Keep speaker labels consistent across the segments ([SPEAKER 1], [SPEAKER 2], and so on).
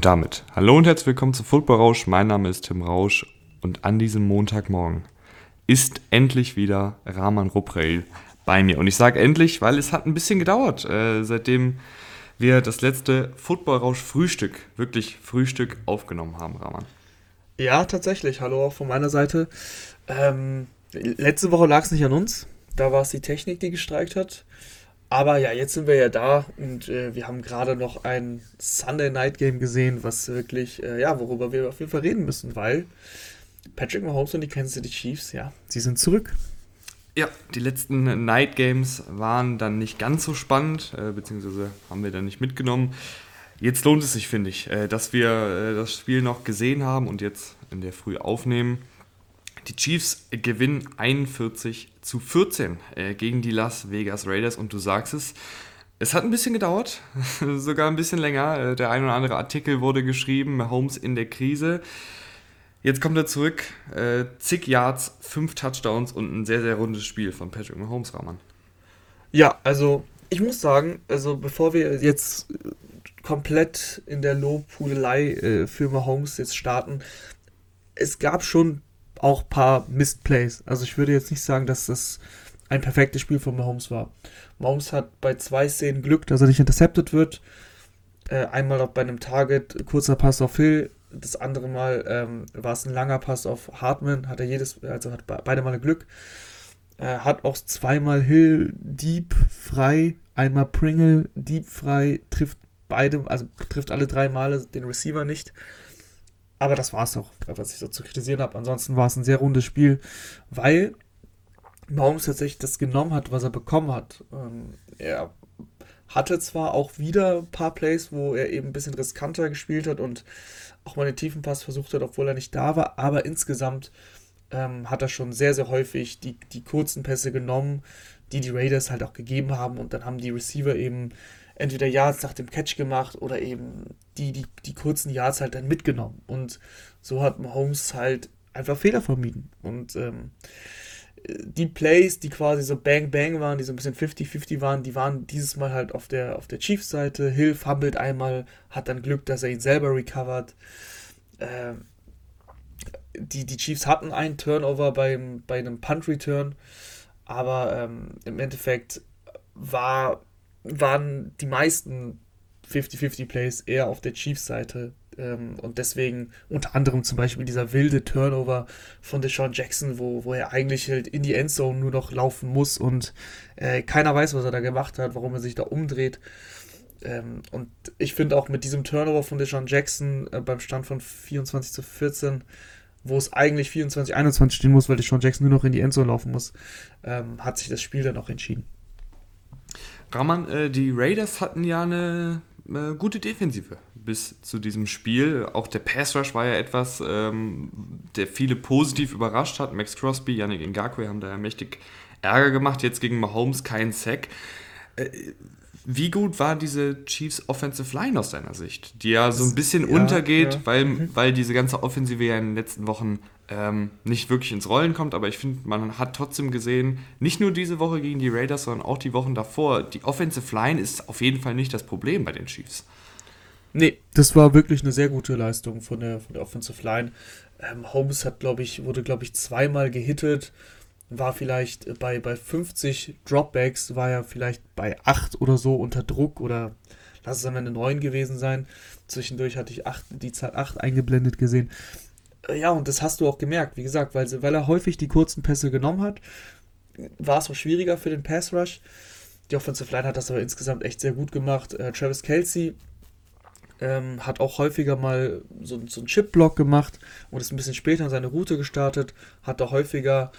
[SPEAKER 1] Und damit, hallo und herzlich willkommen zu Football Rausch. Mein Name ist Tim Rausch und an diesem Montagmorgen ist endlich wieder Rahman Rupreil bei mir. Und ich sage endlich, weil es hat ein bisschen gedauert, äh, seitdem wir das letzte Football Rausch Frühstück, wirklich Frühstück aufgenommen haben, Rahman.
[SPEAKER 2] Ja, tatsächlich. Hallo auch von meiner Seite. Ähm, letzte Woche lag es nicht an uns. Da war es die Technik, die gestreikt hat. Aber ja, jetzt sind wir ja da und äh, wir haben gerade noch ein Sunday Night Game gesehen, was wirklich, äh, ja, worüber wir auf jeden Fall reden müssen, weil Patrick Mahomes und die Kansas City Chiefs, ja, sie sind zurück.
[SPEAKER 1] Ja, die letzten Night Games waren dann nicht ganz so spannend, äh, beziehungsweise haben wir dann nicht mitgenommen. Jetzt lohnt es sich, finde ich, äh, dass wir äh, das Spiel noch gesehen haben und jetzt in der Früh aufnehmen. Die Chiefs gewinnen 41 zu 14 äh, gegen die Las Vegas Raiders und du sagst es, es hat ein bisschen gedauert, sogar ein bisschen länger. Äh, der ein oder andere Artikel wurde geschrieben, Holmes in der Krise. Jetzt kommt er zurück, äh, zig Yards, fünf Touchdowns und ein sehr, sehr rundes Spiel von Patrick Mahomes, Rahman.
[SPEAKER 2] Ja, also ich muss sagen, also bevor wir jetzt komplett in der Lobhudelei äh, für Mahomes jetzt starten, es gab schon auch ein paar Missed Plays. Also ich würde jetzt nicht sagen, dass das ein perfektes Spiel von Mahomes war. Mahomes hat bei zwei Szenen Glück, dass er nicht intercepted wird. Äh, einmal auch bei einem Target, kurzer Pass auf Hill. Das andere Mal ähm, war es ein langer Pass auf Hartman. Hat er jedes, also hat beide Male Glück. Äh, hat auch zweimal Hill deep frei, einmal Pringle deep frei, trifft beide, also trifft alle drei Male den Receiver nicht. Aber das war es auch, was ich so zu kritisieren habe. Ansonsten war es ein sehr rundes Spiel, weil Mahomes tatsächlich das genommen hat, was er bekommen hat. Ähm, er hatte zwar auch wieder ein paar Plays, wo er eben ein bisschen riskanter gespielt hat und auch mal den tiefen Pass versucht hat, obwohl er nicht da war, aber insgesamt ähm, hat er schon sehr, sehr häufig die, die kurzen Pässe genommen, die die Raiders halt auch gegeben haben und dann haben die Receiver eben entweder Yards nach dem Catch gemacht oder eben die, die, die kurzen Yards halt dann mitgenommen. Und so hat Mahomes halt einfach Fehler vermieden. Und ähm, die Plays, die quasi so Bang Bang waren, die so ein bisschen 50-50 waren, die waren dieses Mal halt auf der, auf der Chiefs-Seite. Hill fummelt einmal, hat dann Glück, dass er ihn selber recovert. Ähm, die, die Chiefs hatten einen Turnover beim, bei einem Punt-Return, aber ähm, im Endeffekt war waren die meisten 50-50 Plays eher auf der Chiefs-Seite. Ähm, und deswegen unter anderem zum Beispiel dieser wilde Turnover von Deshaun Jackson, wo, wo er eigentlich halt in die Endzone nur noch laufen muss und äh, keiner weiß, was er da gemacht hat, warum er sich da umdreht. Ähm, und ich finde auch mit diesem Turnover von Deshaun Jackson äh, beim Stand von 24 zu 14, wo es eigentlich 24, 21 stehen muss, weil Deshaun Jackson nur noch in die Endzone laufen muss, ähm, hat sich das Spiel dann auch entschieden.
[SPEAKER 1] Raman, äh, die Raiders hatten ja eine äh, gute Defensive bis zu diesem Spiel. Auch der Pass Rush war ja etwas, ähm, der viele positiv überrascht hat. Max Crosby, Yannick Ngakwe haben da ja mächtig Ärger gemacht. Jetzt gegen Mahomes kein Sack. Äh, wie gut war diese Chiefs Offensive Line aus deiner Sicht? Die ja so ein bisschen ja, untergeht, ja. Weil, mhm. weil diese ganze Offensive ja in den letzten Wochen ähm, nicht wirklich ins Rollen kommt, aber ich finde, man hat trotzdem gesehen, nicht nur diese Woche gegen die Raiders, sondern auch die Wochen davor, die Offensive Line ist auf jeden Fall nicht das Problem bei den Chiefs.
[SPEAKER 2] Nee, das war wirklich eine sehr gute Leistung von der, von der Offensive Line. Ähm, Holmes hat, glaube ich, wurde, glaube ich, zweimal gehittet, war vielleicht bei, bei 50 Dropbacks, war er vielleicht bei 8 oder so unter Druck oder lass es am Ende 9 gewesen sein. Zwischendurch hatte ich 8, die Zahl 8 eingeblendet gesehen ja, und das hast du auch gemerkt, wie gesagt, weil, weil er häufig die kurzen Pässe genommen hat, war es auch schwieriger für den Pass Rush. Die Offensive Line hat das aber insgesamt echt sehr gut gemacht. Äh, Travis Kelsey ähm, hat auch häufiger mal so, so einen Chip-Block gemacht und ist ein bisschen später in seine Route gestartet, hat da häufiger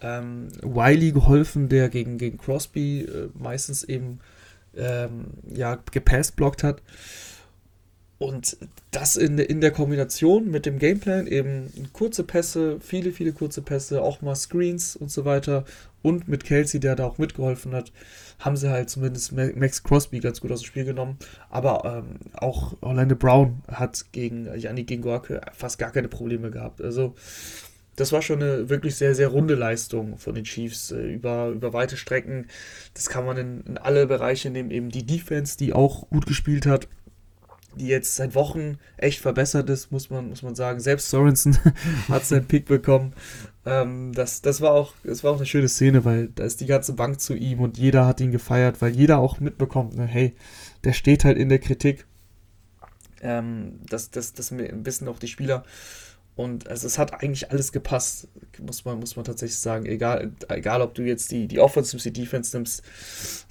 [SPEAKER 2] ähm, Wiley geholfen, der gegen, gegen Crosby äh, meistens eben ähm, ja, gepasst-blockt hat. Und das in, in der Kombination mit dem Gameplan, eben kurze Pässe, viele, viele kurze Pässe, auch mal Screens und so weiter. Und mit Kelsey, der da auch mitgeholfen hat, haben sie halt zumindest Max Crosby ganz gut aus dem Spiel genommen. Aber ähm, auch Orlando Brown hat gegen Yannick Gingorke fast gar keine Probleme gehabt. Also das war schon eine wirklich sehr, sehr runde Leistung von den Chiefs äh, über, über weite Strecken. Das kann man in, in alle Bereiche nehmen. Eben die Defense, die auch gut gespielt hat die jetzt seit Wochen echt verbessert ist, muss man, muss man sagen. Selbst Sorensen hat seinen Pick bekommen. Ähm, das, das, war auch, das war auch eine schöne Szene, weil da ist die ganze Bank zu ihm und jeder hat ihn gefeiert, weil jeder auch mitbekommt, ne, hey, der steht halt in der Kritik. Ähm, das, das, das wissen auch die Spieler. Und also es hat eigentlich alles gepasst, muss man, muss man tatsächlich sagen. Egal, egal ob du jetzt die, die Offense nimmst, die Defense nimmst,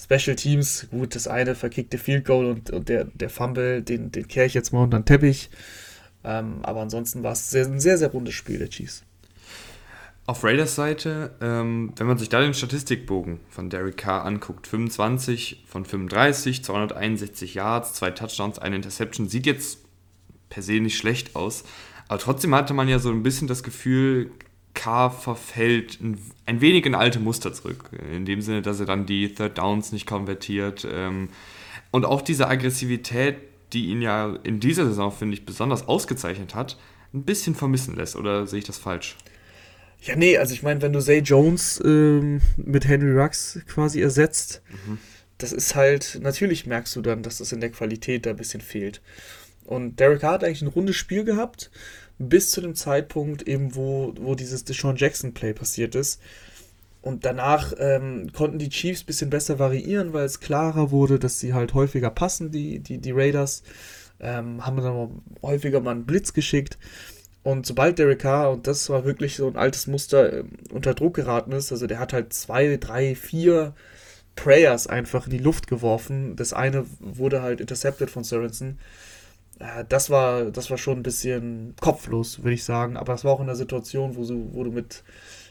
[SPEAKER 2] Special Teams, gut, das eine verkickte Field Goal und, und der, der Fumble, den, den kehre ich jetzt mal unter den Teppich. Ähm, aber ansonsten war es sehr, ein sehr, sehr rundes Spiel der Chiefs.
[SPEAKER 1] Auf Raiders Seite, ähm, wenn man sich da den Statistikbogen von Derek Carr anguckt, 25 von 35, 261 Yards, zwei Touchdowns, eine Interception, sieht jetzt per se nicht schlecht aus. Aber trotzdem hatte man ja so ein bisschen das Gefühl, K verfällt ein, ein wenig in alte Muster zurück. In dem Sinne, dass er dann die Third Downs nicht konvertiert. Ähm, und auch diese Aggressivität, die ihn ja in dieser Saison, finde ich, besonders ausgezeichnet hat, ein bisschen vermissen lässt. Oder sehe ich das falsch?
[SPEAKER 2] Ja, nee, also ich meine, wenn du Zay Jones ähm, mit Henry Rux quasi ersetzt, mhm. das ist halt, natürlich merkst du dann, dass das in der Qualität da ein bisschen fehlt. Und Derek Hart hat eigentlich ein rundes Spiel gehabt, bis zu dem Zeitpunkt eben, wo, wo dieses Deshaun Jackson Play passiert ist. Und danach ähm, konnten die Chiefs ein bisschen besser variieren, weil es klarer wurde, dass sie halt häufiger passen, die, die, die Raiders. Ähm, haben dann häufiger mal einen Blitz geschickt. Und sobald Derek Carr, und das war wirklich so ein altes Muster, äh, unter Druck geraten ist, also der hat halt zwei, drei, vier Prayers einfach in die Luft geworfen. Das eine wurde halt intercepted von Sorensen das war, das war schon ein bisschen kopflos, würde ich sagen. Aber es war auch in der Situation, wo du, wo du mit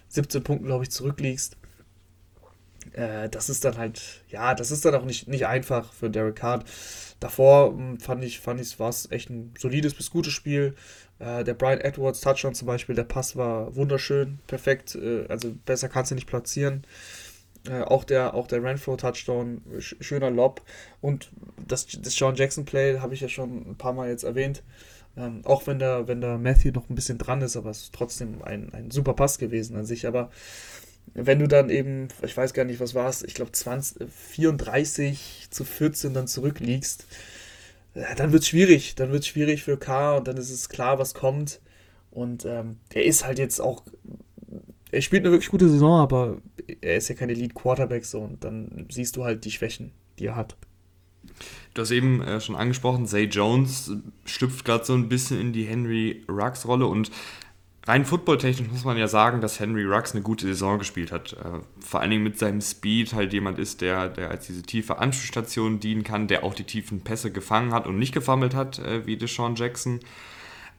[SPEAKER 2] 17 Punkten, glaube ich, zurückliegst. Äh, das ist dann halt, ja, das ist dann auch nicht, nicht einfach für Derek Hart. Davor hm, fand ich, fand ich, war es echt ein solides bis gutes Spiel. Äh, der Brian Edwards Touchdown zum Beispiel, der Pass war wunderschön, perfekt. Äh, also besser kannst du nicht platzieren. Äh, auch der, auch der Renfro-Touchdown, sch schöner Lob. Und das, das Sean Jackson-Play habe ich ja schon ein paar Mal jetzt erwähnt. Ähm, auch wenn der, wenn der Matthew noch ein bisschen dran ist, aber es ist trotzdem ein, ein super Pass gewesen an sich. Aber wenn du dann eben, ich weiß gar nicht, was war es, ich glaube 34 zu 14 dann zurückliegst, äh, dann wird es schwierig. Dann wird es schwierig für K und dann ist es klar, was kommt. Und ähm, er ist halt jetzt auch er spielt eine wirklich gute Saison, aber er ist ja kein Elite-Quarterback so und dann siehst du halt die Schwächen, die er hat.
[SPEAKER 1] Du hast eben äh, schon angesprochen, Zay Jones schlüpft gerade so ein bisschen in die Henry Ruggs Rolle und rein footballtechnisch muss man ja sagen, dass Henry Ruggs eine gute Saison gespielt hat. Äh, vor allen Dingen mit seinem Speed halt jemand ist, der, der als diese tiefe Anschlussstation dienen kann, der auch die tiefen Pässe gefangen hat und nicht gefummelt hat, äh, wie Deshaun Jackson.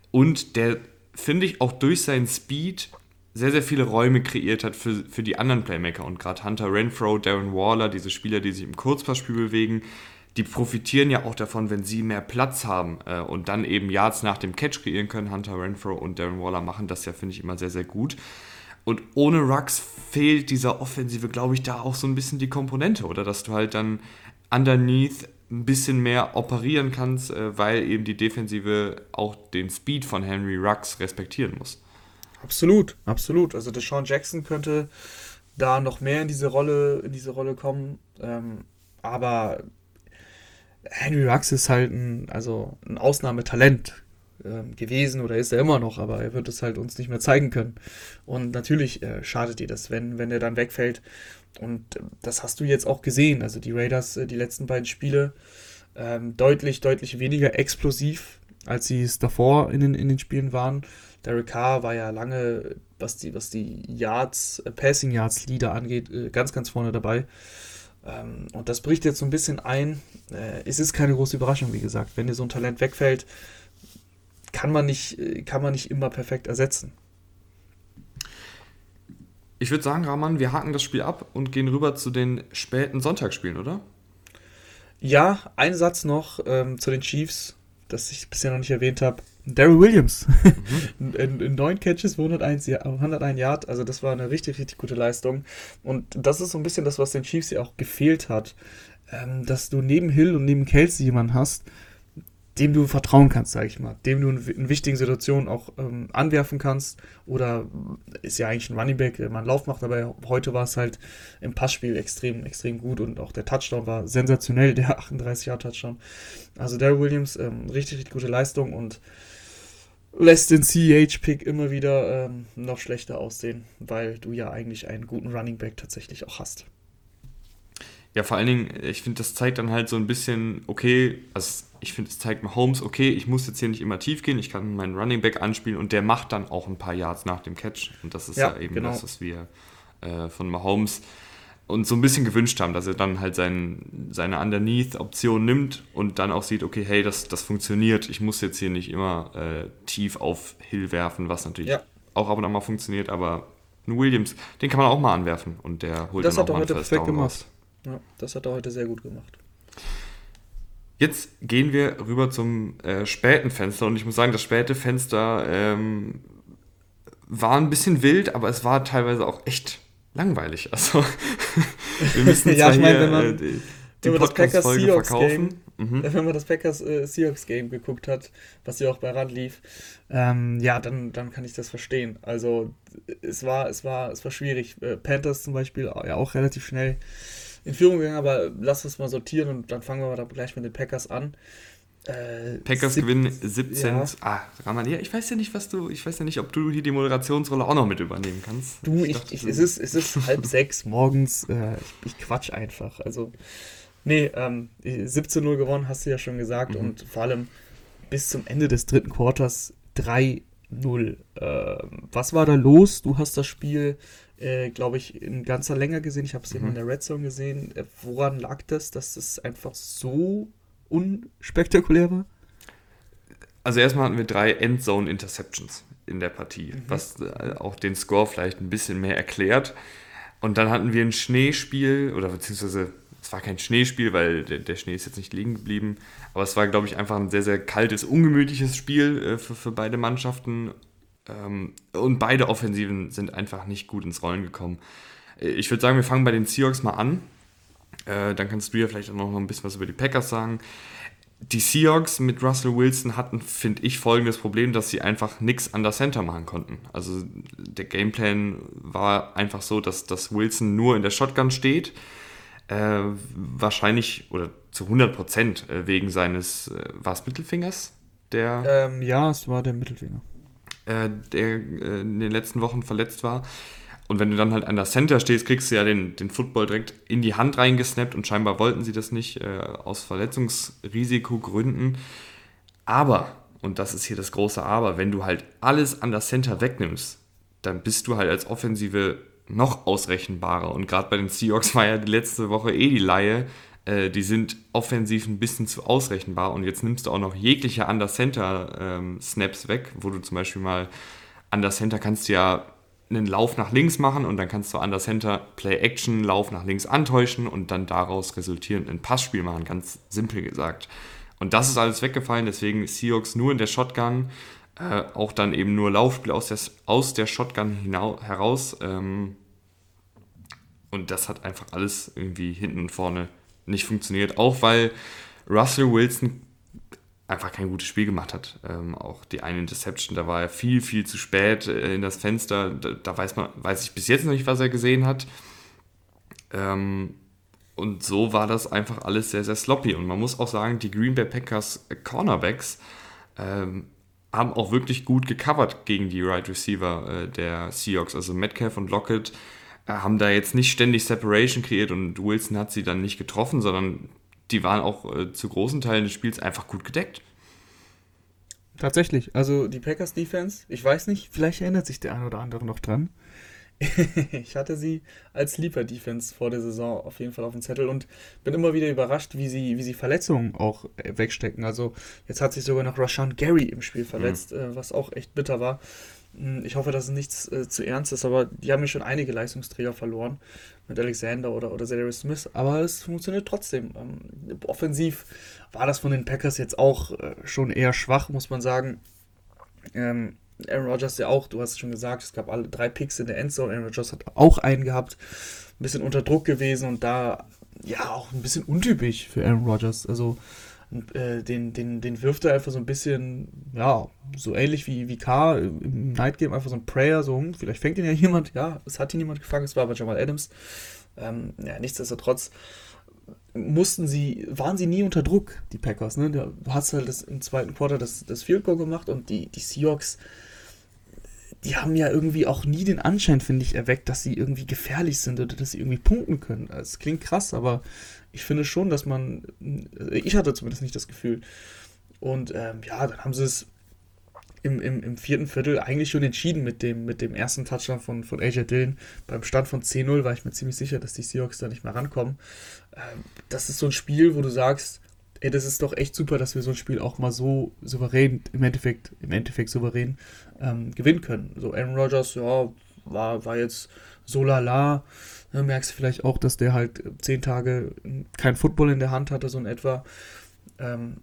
[SPEAKER 1] Und der, finde ich, auch durch seinen Speed sehr, sehr viele Räume kreiert hat für, für die anderen Playmaker. Und gerade Hunter Renfro, Darren Waller, diese Spieler, die sich im Kurzpassspiel bewegen, die profitieren ja auch davon, wenn sie mehr Platz haben äh, und dann eben Yards nach dem Catch kreieren können. Hunter Renfro und Darren Waller machen das ja, finde ich, immer sehr, sehr gut. Und ohne Rux fehlt dieser Offensive, glaube ich, da auch so ein bisschen die Komponente, oder dass du halt dann underneath ein bisschen mehr operieren kannst, äh, weil eben die Defensive auch den Speed von Henry Rux respektieren muss.
[SPEAKER 2] Absolut, absolut. Also der Sean Jackson könnte da noch mehr in diese Rolle, in diese Rolle kommen. Ähm, aber Henry Rux ist halt ein, also ein Ausnahmetalent ähm, gewesen oder ist er immer noch, aber er wird es halt uns nicht mehr zeigen können. Und natürlich äh, schadet dir das, wenn, wenn er dann wegfällt. Und äh, das hast du jetzt auch gesehen. Also die Raiders, äh, die letzten beiden Spiele, ähm, deutlich, deutlich weniger explosiv, als sie es davor in den, in den Spielen waren. Derek Carr war ja lange, was die, was die Yards, äh, Passing Yards Leader angeht, äh, ganz, ganz vorne dabei. Ähm, und das bricht jetzt so ein bisschen ein. Äh, es ist keine große Überraschung, wie gesagt. Wenn dir so ein Talent wegfällt, kann man nicht, kann man nicht immer perfekt ersetzen.
[SPEAKER 1] Ich würde sagen, Rahman, wir haken das Spiel ab und gehen rüber zu den späten Sonntagsspielen, oder?
[SPEAKER 2] Ja, ein Satz noch ähm, zu den Chiefs, das ich bisher noch nicht erwähnt habe. Daryl Williams. Mhm. in, in, neun Catches, 101, 101 Yard. Also das war eine richtig, richtig gute Leistung. Und das ist so ein bisschen das, was den Chiefs ja auch gefehlt hat. Ähm, dass du neben Hill und neben Kelsey jemanden hast, dem du vertrauen kannst, sage ich mal, dem du in, wichtigen Situationen auch ähm, anwerfen kannst. Oder ist ja eigentlich ein Running Back, der mal einen Lauf macht, aber heute war es halt im Passspiel extrem, extrem gut und auch der Touchdown war sensationell, der 38-Jahr-Touchdown. Also Daryl Williams, ähm, richtig, richtig gute Leistung und lässt den CH-Pick immer wieder ähm, noch schlechter aussehen, weil du ja eigentlich einen guten Running Back tatsächlich auch hast.
[SPEAKER 1] Ja, vor allen Dingen, ich finde, das zeigt dann halt so ein bisschen, okay, also ich finde, es zeigt Mahomes, okay, ich muss jetzt hier nicht immer tief gehen, ich kann meinen Running Back anspielen und der macht dann auch ein paar Yards nach dem Catch. Und das ist ja, ja eben genau. das, was wir äh, von Mahomes uns so ein bisschen gewünscht haben, dass er dann halt sein, seine Underneath-Option nimmt und dann auch sieht, okay, hey, das, das funktioniert, ich muss jetzt hier nicht immer äh, tief auf Hill werfen, was natürlich ja. auch ab und an mal funktioniert, aber ein Williams, den kann man auch mal anwerfen und der holt
[SPEAKER 2] das
[SPEAKER 1] dann
[SPEAKER 2] auch mal heute perfekt gemacht. Ja, das hat er heute sehr gut gemacht.
[SPEAKER 1] Jetzt gehen wir rüber zum äh, späten Fenster und ich muss sagen, das späte Fenster ähm, war ein bisschen wild, aber es war teilweise auch echt langweilig. Also wir müssen
[SPEAKER 2] ja, ich meine, wenn man, äh, die, die Podcast-Folge verkaufen. Mhm. Wenn man das Packers äh, Seahawks Game geguckt hat, was ja auch bei Rand lief, ähm, ja, dann, dann kann ich das verstehen. Also es war, es war, es war schwierig. Äh, Panthers zum Beispiel ja auch relativ schnell in Führung gegangen, aber lass uns mal sortieren und dann fangen wir mal gleich mit den Packers an.
[SPEAKER 1] Äh, Packers gewinnen 17. Ja. Ah, Raman, ja, ich weiß ja nicht, was du, ich weiß ja nicht, ob du hier die Moderationsrolle auch noch mit übernehmen kannst.
[SPEAKER 2] Du, ich, ich, ich es, ist, es ist halb sechs morgens, äh, ich, ich, quatsch einfach. Also, nee, ähm, 17-0 gewonnen, hast du ja schon gesagt, mhm. und vor allem bis zum Ende des dritten Quarters 3-0. Äh, was war da los? Du hast das Spiel äh, glaube ich, in ganzer Länge gesehen. Ich habe es mhm. in der Red Zone gesehen. Äh, woran lag das, dass das einfach so unspektakulär war?
[SPEAKER 1] Also erstmal hatten wir drei Endzone Interceptions in der Partie, mhm. was äh, auch den Score vielleicht ein bisschen mehr erklärt. Und dann hatten wir ein Schneespiel, oder beziehungsweise es war kein Schneespiel, weil der, der, Schnee ist jetzt nicht liegen geblieben, aber es war, glaube ich, einfach ein sehr, sehr kaltes, ungemütliches Spiel äh, für, für beide Mannschaften. Ähm, und beide Offensiven sind einfach nicht gut ins Rollen gekommen. Äh, ich würde sagen, wir fangen bei den Seahawks mal an. Äh, dann kannst du ja vielleicht auch noch ein bisschen was über die Packers sagen. Die Seahawks mit Russell Wilson hatten, finde ich, folgendes Problem, dass sie einfach nichts an der Center machen konnten. Also der Gameplan war einfach so, dass, dass Wilson nur in der Shotgun steht. Äh, wahrscheinlich oder zu 100 Prozent äh, wegen seines, äh, war es Mittelfingers?
[SPEAKER 2] Der, ähm, ja, es war der Mittelfinger
[SPEAKER 1] äh, der äh, in den letzten Wochen verletzt war. Und wenn du dann halt an der Center stehst, kriegst du ja den, den Football direkt in die Hand reingesnappt und scheinbar wollten sie das nicht äh, aus Verletzungsrisikogründen. Aber, und das ist hier das große Aber, wenn du halt alles an der Center wegnimmst, dann bist du halt als Offensive noch ausrechenbarer. Und gerade bei den Seahawks war ja die letzte Woche eh die Laie, äh, die sind offensiv ein bisschen zu ausrechenbar und jetzt nimmst du auch noch jegliche Under-Center-Snaps ähm, weg, wo du zum Beispiel mal Under-Center kannst du ja einen Lauf nach links machen und dann kannst du Under-Center Play-Action, Lauf nach links antäuschen und dann daraus resultierend ein Passspiel machen, ganz simpel gesagt. Und das ist alles weggefallen, deswegen Seahawks nur in der Shotgun, äh, auch dann eben nur Laufspiel aus der, aus der Shotgun heraus. Ähm, und das hat einfach alles irgendwie hinten und vorne nicht funktioniert, auch weil Russell Wilson einfach kein gutes Spiel gemacht hat. Ähm, auch die eine Interception, da war er viel, viel zu spät äh, in das Fenster. Da, da, weiß man, weiß ich bis jetzt noch nicht, was er gesehen hat. Ähm, und so war das einfach alles sehr, sehr sloppy. Und man muss auch sagen, die Green Bay Packers Cornerbacks ähm, haben auch wirklich gut gecovert gegen die Right Receiver äh, der Seahawks. Also Metcalf und Lockett äh, haben da jetzt nicht ständig Separation kreiert und Wilson hat sie dann nicht getroffen, sondern die waren auch äh, zu großen Teilen des Spiels einfach gut gedeckt.
[SPEAKER 2] Tatsächlich, also die Packers Defense, ich weiß nicht, vielleicht erinnert sich der ein oder andere noch dran. ich hatte sie als Sleeper Defense vor der Saison auf jeden Fall auf dem Zettel und bin immer wieder überrascht, wie sie, wie sie Verletzungen auch äh, wegstecken. Also jetzt hat sich sogar noch Rashawn Gary im Spiel verletzt, mhm. was auch echt bitter war. Hm, ich hoffe, dass es nichts äh, zu ernst ist, aber die haben ja schon einige Leistungsträger verloren mit Alexander oder, oder Zadarius Smith, aber es funktioniert trotzdem. Ähm, offensiv war das von den Packers jetzt auch äh, schon eher schwach, muss man sagen. Ähm, Aaron Rodgers ja auch, du hast es schon gesagt, es gab alle drei Picks in der Endzone. Aaron Rodgers hat auch einen gehabt, ein bisschen unter Druck gewesen und da ja auch ein bisschen untypisch für Aaron Rodgers. Also äh, den, den, den wirft er einfach so ein bisschen, ja, so ähnlich wie, wie K im Night Game, einfach so ein Prayer, so, hm, vielleicht fängt ihn ja jemand, ja, es hat ihn jemand gefangen, es war aber Jamal Adams. Ähm, ja, nichtsdestotrotz mussten sie, waren sie nie unter Druck, die Packers, ne? Du hast halt das, im zweiten Quarter das, das Field Goal gemacht und die, die Seahawks, die haben ja irgendwie auch nie den Anschein, finde ich, erweckt, dass sie irgendwie gefährlich sind oder dass sie irgendwie punkten können. Es klingt krass, aber ich finde schon, dass man, ich hatte zumindest nicht das Gefühl. Und ähm, ja, dann haben sie es im, im, im vierten Viertel eigentlich schon entschieden mit dem, mit dem ersten Touchdown von, von AJ Dillon. Beim Stand von 10-0 war ich mir ziemlich sicher, dass die Seahawks da nicht mehr rankommen. Ähm, das ist so ein Spiel, wo du sagst, ey, das ist doch echt super, dass wir so ein Spiel auch mal so souverän, im Endeffekt, im Endeffekt souverän ähm, gewinnen können. So Aaron Rodgers, ja, war, war jetzt so lala. Da merkst du vielleicht auch, dass der halt zehn Tage kein Football in der Hand hatte, so in etwa. Ähm,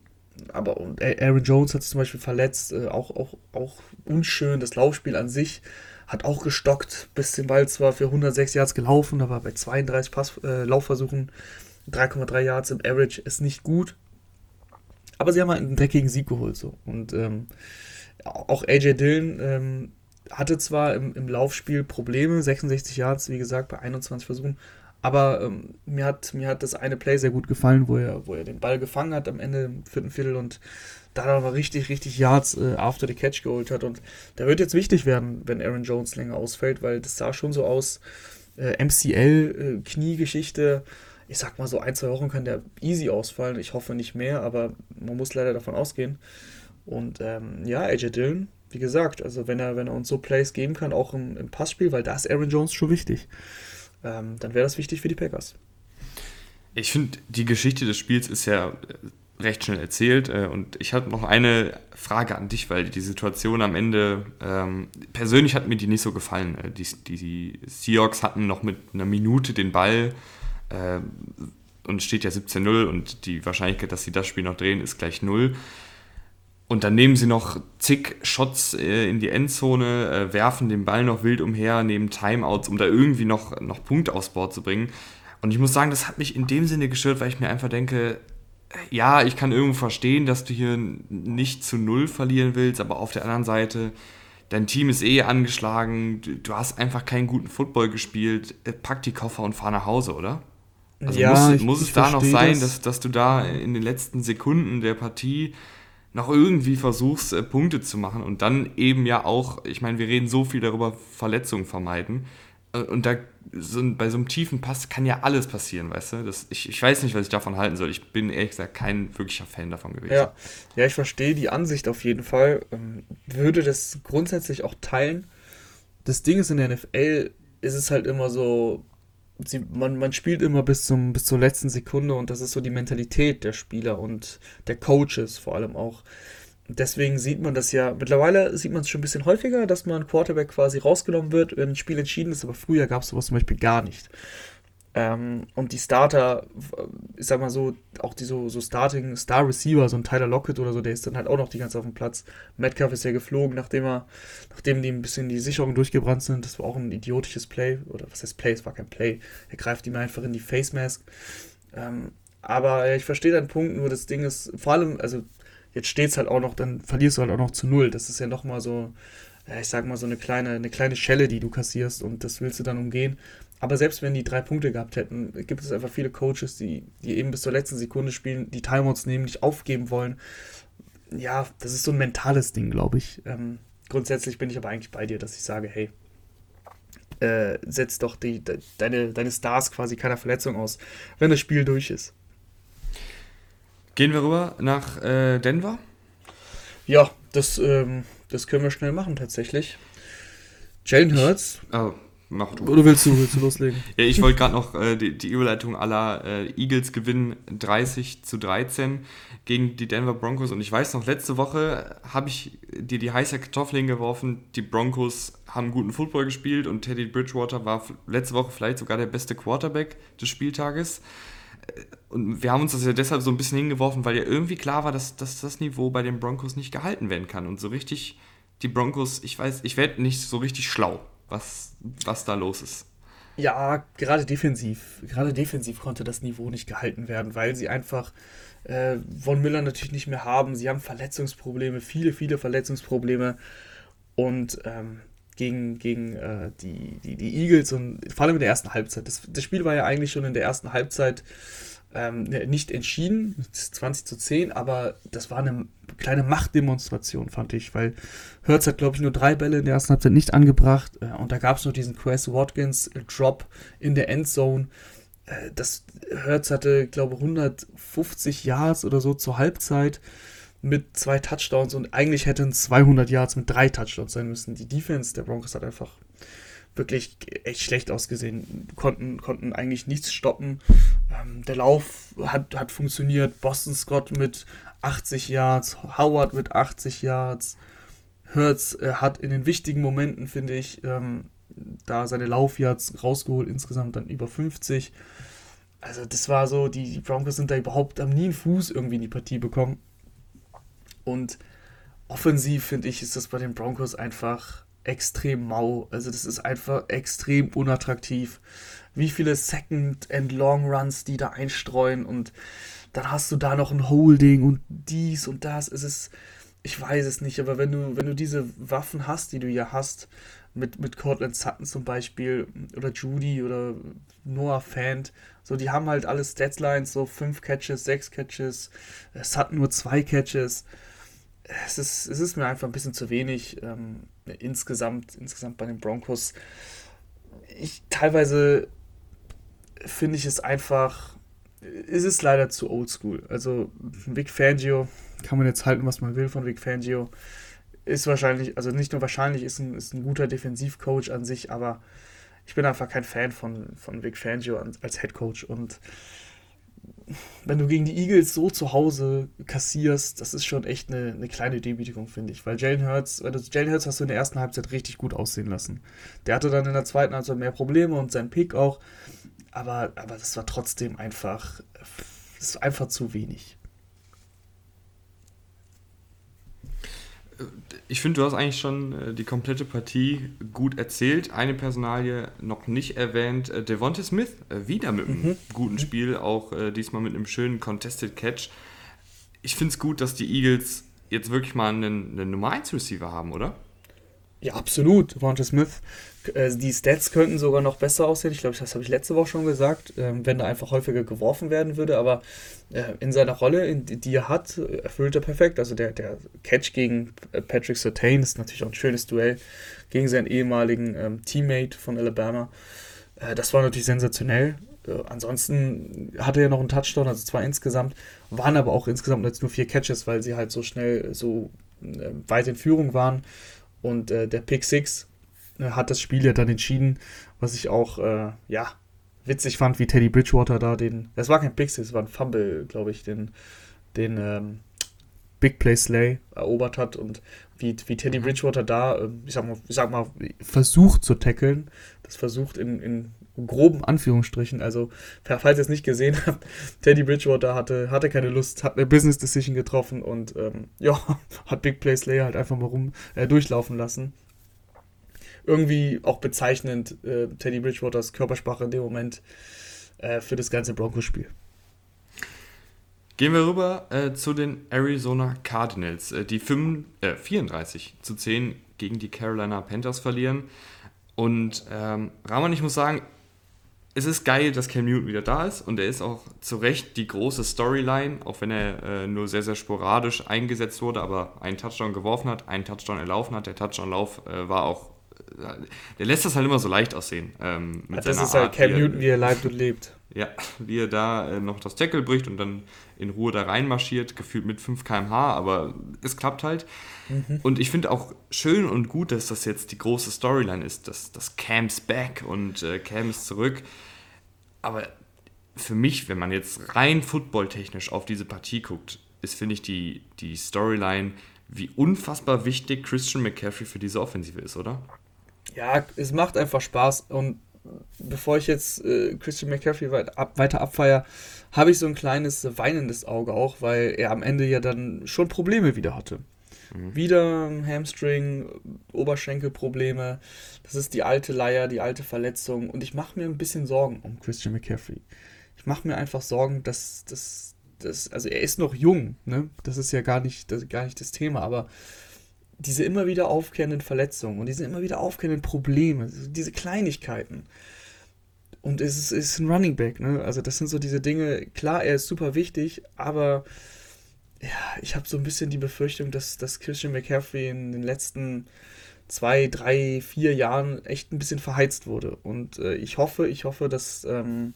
[SPEAKER 2] aber und Aaron Jones hat sich zum Beispiel verletzt, äh, auch, auch, auch unschön. Das Laufspiel an sich hat auch gestockt, bis den Ball zwar für 106 Yards gelaufen, aber bei 32 Pass, äh, Laufversuchen 3,3 Yards im Average ist nicht gut. Aber sie haben halt einen dreckigen Sieg geholt. So. Und ähm, auch AJ Dillon ähm, hatte zwar im, im Laufspiel Probleme, 66 Yards, wie gesagt, bei 21 Versuchen, aber ähm, mir, hat, mir hat das eine Play sehr gut gefallen, wo er, wo er den Ball gefangen hat am Ende im vierten Viertel und da aber richtig, richtig Yards äh, after the catch geholt hat. Und da wird jetzt wichtig werden, wenn Aaron Jones länger ausfällt, weil das sah schon so aus, äh, MCL, äh, Kniegeschichte, ich sag mal so ein, zwei Wochen kann der easy ausfallen. Ich hoffe nicht mehr, aber man muss leider davon ausgehen. Und ähm, ja, AJ Dillon, wie gesagt, also wenn er, wenn er uns so Plays geben kann, auch im, im Passspiel, weil da ist Aaron Jones schon wichtig, ähm, dann wäre das wichtig für die Packers.
[SPEAKER 1] Ich finde, die Geschichte des Spiels ist ja recht schnell erzählt. Äh, und ich habe noch eine Frage an dich, weil die Situation am Ende, ähm, persönlich hat mir die nicht so gefallen. Äh, die, die, die Seahawks hatten noch mit einer Minute den Ball äh, und steht ja 17-0 und die Wahrscheinlichkeit, dass sie das Spiel noch drehen, ist gleich 0. Und dann nehmen sie noch zig Shots äh, in die Endzone, äh, werfen den Ball noch wild umher, nehmen Timeouts, um da irgendwie noch, noch Punkte aufs Board zu bringen. Und ich muss sagen, das hat mich in dem Sinne gestört, weil ich mir einfach denke, ja, ich kann irgendwo verstehen, dass du hier nicht zu null verlieren willst, aber auf der anderen Seite, dein Team ist eh angeschlagen, du hast einfach keinen guten Football gespielt, äh, pack die Koffer und fahr nach Hause, oder? Also ja, muss, ich, muss es da noch sein, das. dass, dass du da in den letzten Sekunden der Partie noch irgendwie versuchst, äh, Punkte zu machen und dann eben ja auch, ich meine, wir reden so viel darüber, Verletzungen vermeiden. Äh, und da so, bei so einem tiefen Pass kann ja alles passieren, weißt du? Das, ich, ich weiß nicht, was ich davon halten soll. Ich bin ehrlich gesagt kein wirklicher Fan davon gewesen.
[SPEAKER 2] Ja, ja ich verstehe die Ansicht auf jeden Fall. Ähm, würde das grundsätzlich auch teilen. Das Ding ist in der NFL, ist es halt immer so, sie, man, man spielt immer bis, zum, bis zur letzten Sekunde und das ist so die Mentalität der Spieler und der Coaches vor allem auch. Deswegen sieht man das ja, mittlerweile sieht man es schon ein bisschen häufiger, dass man Quarterback quasi rausgenommen wird, wenn ein Spiel entschieden ist, aber früher gab es sowas zum Beispiel gar nicht. Ähm, und die Starter, ich sag mal so, auch die so, so Starting Star Receiver, so ein Tyler Lockett oder so, der ist dann halt auch noch die ganze auf dem Platz. Metcalf ist ja geflogen, nachdem er, nachdem die ein bisschen die Sicherungen durchgebrannt sind. Das war auch ein idiotisches Play. Oder was heißt Play? Es war kein Play. Er greift ihm einfach in die Face Mask. Ähm, aber ich verstehe deinen Punkt, nur das Ding ist, vor allem, also jetzt steht es halt auch noch, dann verlierst du halt auch noch zu null. Das ist ja nochmal so, ich sag mal, so eine kleine, eine kleine Schelle, die du kassierst und das willst du dann umgehen. Aber selbst wenn die drei Punkte gehabt hätten, gibt es einfach viele Coaches, die, die eben bis zur letzten Sekunde spielen, die Timeouts nehmen, nicht aufgeben wollen. Ja, das ist so ein mentales Ding, glaube ich. Ähm, grundsätzlich bin ich aber eigentlich bei dir, dass ich sage, hey, äh, setz doch die, de, deine, deine Stars quasi keiner Verletzung aus, wenn das Spiel durch ist.
[SPEAKER 1] Gehen wir rüber nach äh, Denver?
[SPEAKER 2] Ja, das, ähm, das können wir schnell machen tatsächlich. Jalen Hurts.
[SPEAKER 1] Oh, mach du.
[SPEAKER 2] Oder willst du, willst du loslegen?
[SPEAKER 1] ja, ich wollte gerade noch äh, die, die, Überleitung aller äh, Eagles gewinnen 30 zu 13 gegen die Denver Broncos. Und ich weiß noch, letzte Woche habe ich dir die heiße Kartoffel hingeworfen. Die Broncos haben guten Football gespielt und Teddy Bridgewater war letzte Woche vielleicht sogar der beste Quarterback des Spieltages und wir haben uns das ja deshalb so ein bisschen hingeworfen, weil ja irgendwie klar war, dass, dass das Niveau bei den Broncos nicht gehalten werden kann. Und so richtig, die Broncos, ich weiß, ich werde nicht so richtig schlau, was, was da los ist.
[SPEAKER 2] Ja, gerade defensiv, gerade defensiv konnte das Niveau nicht gehalten werden, weil sie einfach äh, Von Miller natürlich nicht mehr haben. Sie haben Verletzungsprobleme, viele, viele Verletzungsprobleme. Und ähm, gegen, gegen äh, die, die, die Eagles und vor allem in der ersten Halbzeit. Das, das Spiel war ja eigentlich schon in der ersten Halbzeit ähm, nicht entschieden, 20 zu 10, aber das war eine kleine Machtdemonstration, fand ich, weil Hertz hat, glaube ich, nur drei Bälle in der ersten Halbzeit nicht angebracht äh, und da gab es noch diesen Chris Watkins Drop in der Endzone. Äh, das Hertz hatte, glaube ich, 150 Yards oder so zur Halbzeit mit zwei Touchdowns und eigentlich hätten 200 Yards mit drei Touchdowns sein müssen. Die Defense der Broncos hat einfach wirklich echt schlecht ausgesehen, konnten, konnten eigentlich nichts stoppen. Ähm, der Lauf hat, hat funktioniert. Boston Scott mit 80 Yards, Howard mit 80 Yards. Hertz äh, hat in den wichtigen Momenten, finde ich, ähm, da seine Laufyards rausgeholt, insgesamt dann über 50. Also das war so, die, die Broncos sind da überhaupt am nie einen Fuß irgendwie in die Partie bekommen. Und offensiv finde ich, ist das bei den Broncos einfach extrem mau. Also das ist einfach extrem unattraktiv. Wie viele Second and Long Runs die da einstreuen und dann hast du da noch ein Holding und dies und das. Es ist, ich weiß es nicht, aber wenn du, wenn du diese Waffen hast, die du ja hast, mit, mit Cortland Sutton zum Beispiel oder Judy oder Noah Fant, so die haben halt alle Statslines, so fünf Catches, sechs Catches, äh, Sutton nur zwei Catches es ist, es ist mir einfach ein bisschen zu wenig ähm, insgesamt, insgesamt bei den Broncos. Ich teilweise finde ich es einfach, es ist leider zu oldschool. Also Vic Fangio, kann man jetzt halten, was man will von Vic Fangio, ist wahrscheinlich, also nicht nur wahrscheinlich, ist ein, ist ein guter Defensivcoach an sich, aber ich bin einfach kein Fan von, von Vic Fangio als Head Coach und wenn du gegen die Eagles so zu Hause kassierst, das ist schon echt eine, eine kleine Demütigung, finde ich. Weil Jalen Hurts, das, Jalen Hurts hast du in der ersten Halbzeit richtig gut aussehen lassen. Der hatte dann in der zweiten Halbzeit mehr Probleme und sein Pick auch. Aber, aber das war trotzdem einfach, das ist einfach zu wenig.
[SPEAKER 1] Ich finde, du hast eigentlich schon äh, die komplette Partie gut erzählt. Eine Personalie noch nicht erwähnt, äh, Devonta Smith, äh, wieder mit einem mhm. guten Spiel, auch diesmal mit einem schönen Contested Catch. Ich finde es gut, dass die Eagles jetzt wirklich mal einen, einen Nummer 1 Receiver haben, oder?
[SPEAKER 2] Ja, absolut. Devonta Smith äh, die Stats könnten sogar noch besser aussehen. Ich glaube, das habe ich letzte Woche schon gesagt, ähm, wenn da einfach häufiger geworfen werden würde. Aber äh, in seiner Rolle, die er hat, erfüllt er perfekt. Also der, der Catch gegen äh, Patrick Sertain ist natürlich auch ein schönes Duell gegen seinen ehemaligen ähm, Teammate von Alabama. das war natürlich sensationell. ansonsten hatte er noch einen Touchdown, also zwar insgesamt, waren aber auch insgesamt jetzt nur vier Catches, weil sie halt so schnell, so weit in Führung waren. Und der Pick 6 äh, hat das Spiel ja dann entschieden, was ich auch, äh, ja, witzig fand, wie Teddy Bridgewater da den, es war kein Pixel, es war ein Fumble, glaube ich, den, den ähm, Big Play Slay erobert hat und wie, wie Teddy mhm. Bridgewater da, äh, ich, sag mal, ich sag mal, versucht zu tackeln, das versucht in, in groben Anführungsstrichen, also falls ihr es nicht gesehen habt, Teddy Bridgewater hatte, hatte keine Lust, hat eine Business Decision getroffen und ähm, ja, hat Big Play Slay halt einfach mal rum äh, durchlaufen lassen irgendwie auch bezeichnend äh, Teddy Bridgewaters Körpersprache in dem Moment äh, für das ganze Broncos-Spiel.
[SPEAKER 1] Gehen wir rüber äh, zu den Arizona Cardinals, äh, die 5, 34 äh, zu 10 gegen die Carolina Panthers verlieren. Und ähm, Rahman, ich muss sagen, es ist geil, dass Cam Newton wieder da ist und er ist auch zu Recht die große Storyline, auch wenn er äh, nur sehr, sehr sporadisch eingesetzt wurde, aber einen Touchdown geworfen hat, einen Touchdown erlaufen hat. Der Touchdown-Lauf äh, war auch der lässt das halt immer so leicht aussehen. Ähm,
[SPEAKER 2] mit das ist halt Cam Newton, wie er lebt und lebt.
[SPEAKER 1] Ja, wie er da äh, noch das Tackle bricht und dann in Ruhe da reinmarschiert, gefühlt mit 5 km/h, aber es klappt halt. Mhm. Und ich finde auch schön und gut, dass das jetzt die große Storyline ist, dass, dass Cam's back und äh, Cam ist zurück. Aber für mich, wenn man jetzt rein footballtechnisch auf diese Partie guckt, ist, finde ich, die, die Storyline, wie unfassbar wichtig Christian McCaffrey für diese Offensive ist, oder?
[SPEAKER 2] Ja, es macht einfach Spaß. Und bevor ich jetzt äh, Christian McCaffrey weit ab, weiter abfeier, habe ich so ein kleines weinendes Auge auch, weil er am Ende ja dann schon Probleme wieder hatte. Mhm. Wieder Hamstring, Oberschenkelprobleme. Das ist die alte Leier, die alte Verletzung. Und ich mache mir ein bisschen Sorgen um Christian McCaffrey. Ich mache mir einfach Sorgen, dass, dass das, also er ist noch jung, ne? Das ist ja gar nicht, das, gar nicht das Thema, aber diese immer wieder aufkehrenden Verletzungen und diese immer wieder aufkehrenden Probleme, diese Kleinigkeiten. Und es ist, es ist ein Running Back, ne? Also das sind so diese Dinge, klar, er ist super wichtig, aber ja, ich habe so ein bisschen die Befürchtung, dass, dass Christian McCaffrey in den letzten zwei, drei, vier Jahren echt ein bisschen verheizt wurde. Und äh, ich hoffe, ich hoffe, dass, ähm,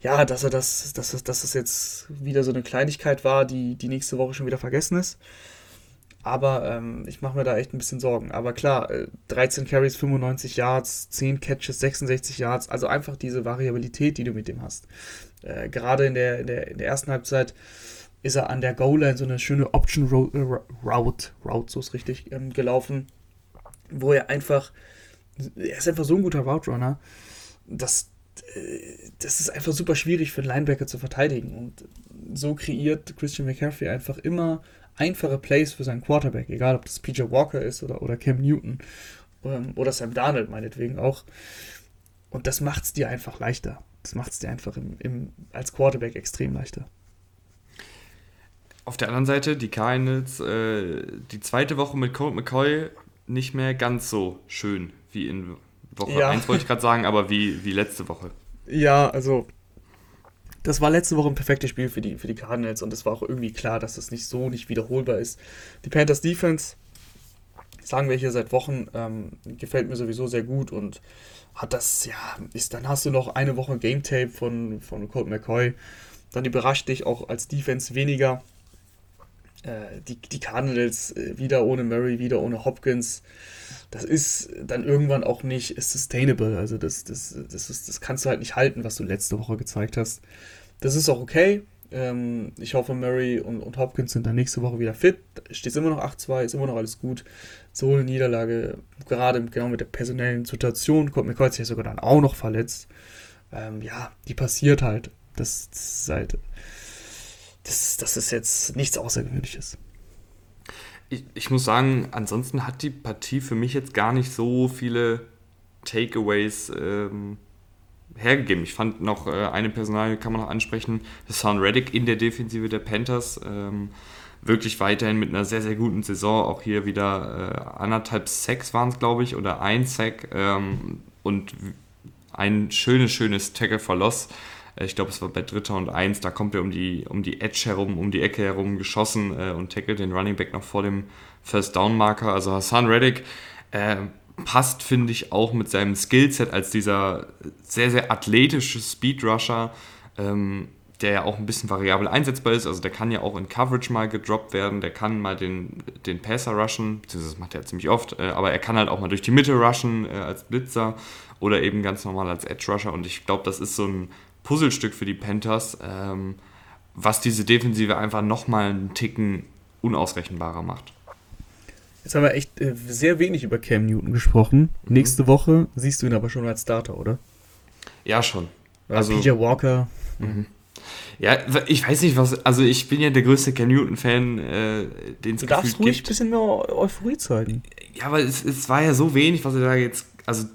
[SPEAKER 2] ja, dass er das, dass, dass es jetzt wieder so eine Kleinigkeit war, die, die nächste Woche schon wieder vergessen ist. Aber ähm, ich mache mir da echt ein bisschen Sorgen. Aber klar, 13 äh, Carries, 95 Yards, 10 Catches, 66 Yards. Also einfach diese Variabilität, die du mit dem hast. Äh, gerade in der, in, der, in der ersten Halbzeit ist er an der Goal-Line so eine schöne Option Route, Route, Route so ist richtig, ähm, gelaufen wo er einfach, er ist einfach so ein guter Route Runner, dass äh, das ist einfach super schwierig für einen Linebacker zu verteidigen. Und so kreiert Christian McCaffrey einfach immer einfache Plays für seinen Quarterback, egal ob das PJ Walker ist oder, oder Cam Newton ähm, oder Sam Darnold meinetwegen auch. Und das macht es dir einfach leichter. Das macht es dir einfach im, im, als Quarterback extrem leichter.
[SPEAKER 1] Auf der anderen Seite, die Cardinals, äh, die zweite Woche mit Colt McCoy nicht mehr ganz so schön wie in Woche ja. 1, wollte ich gerade sagen, aber wie, wie letzte Woche.
[SPEAKER 2] Ja, also das war letzte Woche ein perfektes Spiel für die, für die Cardinals und es war auch irgendwie klar, dass das nicht so nicht wiederholbar ist. Die Panthers Defense, sagen wir hier seit Wochen, ähm, gefällt mir sowieso sehr gut und hat das, ja, ist, dann hast du noch eine Woche Game Tape von, von Colt McCoy. Dann überrascht dich auch als Defense weniger. Äh, die, die Cardinals äh, wieder ohne Murray, wieder ohne Hopkins. Das ist dann irgendwann auch nicht sustainable. Also das, das, das, ist, das kannst du halt nicht halten, was du letzte Woche gezeigt hast. Das ist auch okay. Ähm, ich hoffe, Murray und, und Hopkins sind dann nächste Woche wieder fit. Steht immer noch 8-2, ist immer noch alles gut. So eine Niederlage, gerade genau mit der personellen Situation, kommt mir kurz sogar dann auch noch verletzt. Ähm, ja, die passiert halt. Das, das ist halt das, das ist jetzt nichts Außergewöhnliches.
[SPEAKER 1] Ich, ich muss sagen, ansonsten hat die Partie für mich jetzt gar nicht so viele Takeaways ähm, hergegeben. Ich fand noch äh, eine Personalie kann man noch ansprechen, Hassan Reddick in der Defensive der Panthers. Ähm, wirklich weiterhin mit einer sehr, sehr guten Saison. Auch hier wieder äh, anderthalb Sacks waren es, glaube ich, oder ein Sack ähm, und ein schönes, schönes Tackle for Loss. Ich glaube, es war bei Dritter und Eins, da kommt er um die, um die Edge herum, um die Ecke herum geschossen äh, und tackelt den Running Back noch vor dem First Down Marker. Also Hassan Reddick äh, passt, finde ich, auch mit seinem Skillset als dieser sehr, sehr athletische Speed Rusher. Ähm, der ja auch ein bisschen variabel einsetzbar ist. Also der kann ja auch in Coverage mal gedroppt werden, der kann mal den, den Passer rushen, beziehungsweise das macht er ziemlich oft, äh, aber er kann halt auch mal durch die Mitte rushen äh, als Blitzer oder eben ganz normal als Edge Rusher und ich glaube, das ist so ein Puzzlestück für die Panthers, ähm, was diese Defensive einfach nochmal einen Ticken unausrechenbarer macht.
[SPEAKER 2] Jetzt haben wir echt äh, sehr wenig über Cam Newton gesprochen. Mhm. Nächste Woche siehst du ihn aber schon als Starter, oder?
[SPEAKER 1] Ja, schon.
[SPEAKER 2] Also PJ Walker.
[SPEAKER 1] Mhm. Ja, ich weiß nicht, was. Also, ich bin ja der größte Cam Newton-Fan, äh, den es
[SPEAKER 2] Du darfst ruhig gibt. ein bisschen mehr Euphorie zeigen.
[SPEAKER 1] Ja, aber es, es war ja so wenig, was er da jetzt. Also,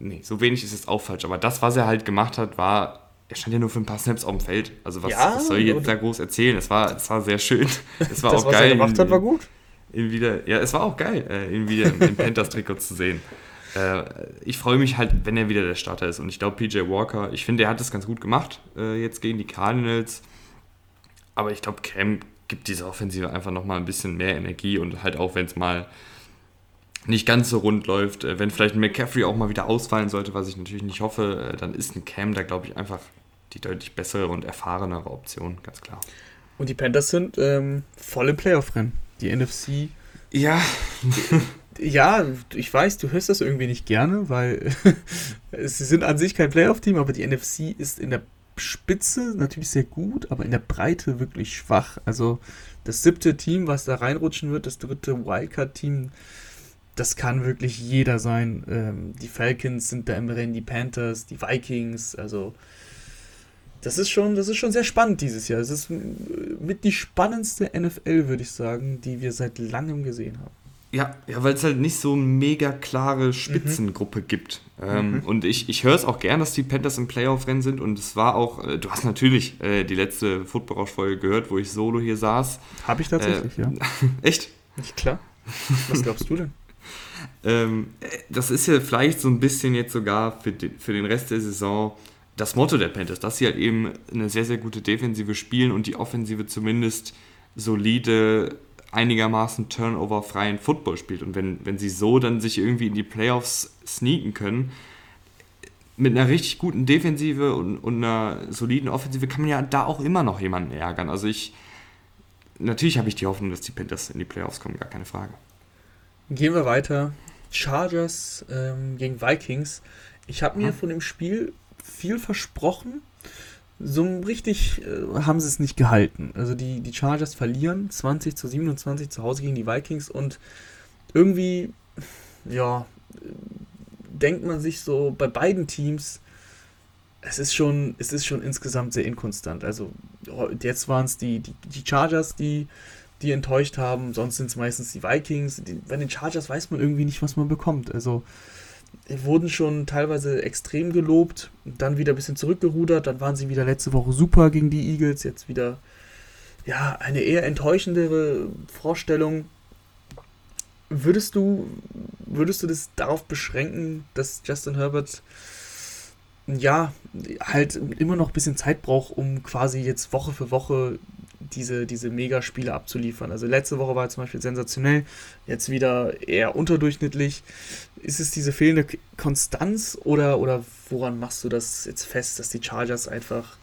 [SPEAKER 1] nee, so wenig ist jetzt auch falsch. Aber das, was er halt gemacht hat, war er stand ja nur für ein paar Snaps auf dem Feld. Also was, ja, was soll ich jetzt da groß erzählen? Es war, es war sehr schön. Es war das, auch was geil. Er
[SPEAKER 2] gemacht hat, war gut.
[SPEAKER 1] Ihn wieder, ja, es war auch geil, äh, ihn wieder im, Panthers-Trikot zu sehen. Äh, ich freue mich halt, wenn er wieder der Starter ist. Und ich glaube, PJ Walker, ich finde, er hat das ganz gut gemacht äh, jetzt gegen die Cardinals. Aber ich glaube, Cam gibt dieser Offensive einfach nochmal ein bisschen mehr Energie und halt auch, wenn es mal nicht ganz so rund läuft, äh, wenn vielleicht ein McCaffrey auch mal wieder ausfallen sollte, was ich natürlich nicht hoffe, äh, dann ist ein Cam da, glaube ich, einfach die deutlich bessere und erfahrenere Option, ganz klar.
[SPEAKER 2] Und die Panthers sind ähm, voll im Playoff-Rennen. Die NFC.
[SPEAKER 1] Ja.
[SPEAKER 2] ja, ich weiß, du hörst das irgendwie nicht gerne, weil sie sind an sich kein Playoff-Team, aber die NFC ist in der Spitze natürlich sehr gut, aber in der Breite wirklich schwach. Also das siebte Team, was da reinrutschen wird, das dritte Wildcard-Team, das kann wirklich jeder sein. Ähm, die Falcons sind da im Rennen, die Panthers, die Vikings, also das ist schon, das ist schon sehr spannend dieses Jahr. Es ist mit die spannendste NFL, würde ich sagen, die wir seit langem gesehen haben.
[SPEAKER 1] Ja, ja weil es halt nicht so eine mega klare Spitzengruppe mhm. gibt. Ähm, mhm. Und ich, ich höre es auch gern, dass die Panthers im Playoff-Rennen sind. Und es war auch, äh, du hast natürlich äh, die letzte Football-Folge gehört, wo ich solo hier saß.
[SPEAKER 2] Habe ich tatsächlich, äh, ja.
[SPEAKER 1] Echt?
[SPEAKER 2] Nicht klar. Was glaubst du denn?
[SPEAKER 1] ähm, das ist ja vielleicht so ein bisschen jetzt sogar für, die, für den Rest der Saison das Motto der Panthers, dass sie halt eben eine sehr, sehr gute Defensive spielen und die Offensive zumindest solide einigermaßen turnoverfreien Football spielt. Und wenn, wenn sie so dann sich irgendwie in die Playoffs sneaken können, mit einer richtig guten Defensive und, und einer soliden Offensive kann man ja da auch immer noch jemanden ärgern. Also ich, natürlich habe ich die Hoffnung, dass die Panthers in die Playoffs kommen, gar keine Frage.
[SPEAKER 2] Gehen wir weiter. Chargers ähm, gegen Vikings. Ich habe mir hm. von dem Spiel viel versprochen so richtig äh, haben sie es nicht gehalten. Also die, die Chargers verlieren 20 zu 27 zu Hause gegen die Vikings und irgendwie, ja, denkt man sich so bei beiden Teams, es ist schon, es ist schon insgesamt sehr inkonstant. Also jetzt waren es die, die, die Chargers, die, die enttäuscht haben, sonst sind es meistens die Vikings. Die, bei den Chargers weiß man irgendwie nicht, was man bekommt. Also wurden schon teilweise extrem gelobt, dann wieder ein bisschen zurückgerudert, dann waren sie wieder letzte Woche super gegen die Eagles, jetzt wieder ja, eine eher enttäuschendere Vorstellung. Würdest du, würdest du das darauf beschränken, dass Justin Herbert ja halt immer noch ein bisschen Zeit braucht, um quasi jetzt Woche für Woche diese, diese Megaspiele abzuliefern. Also letzte Woche war zum Beispiel sensationell, jetzt wieder eher unterdurchschnittlich. Ist es diese fehlende Konstanz oder, oder woran machst du das jetzt fest, dass die Chargers einfach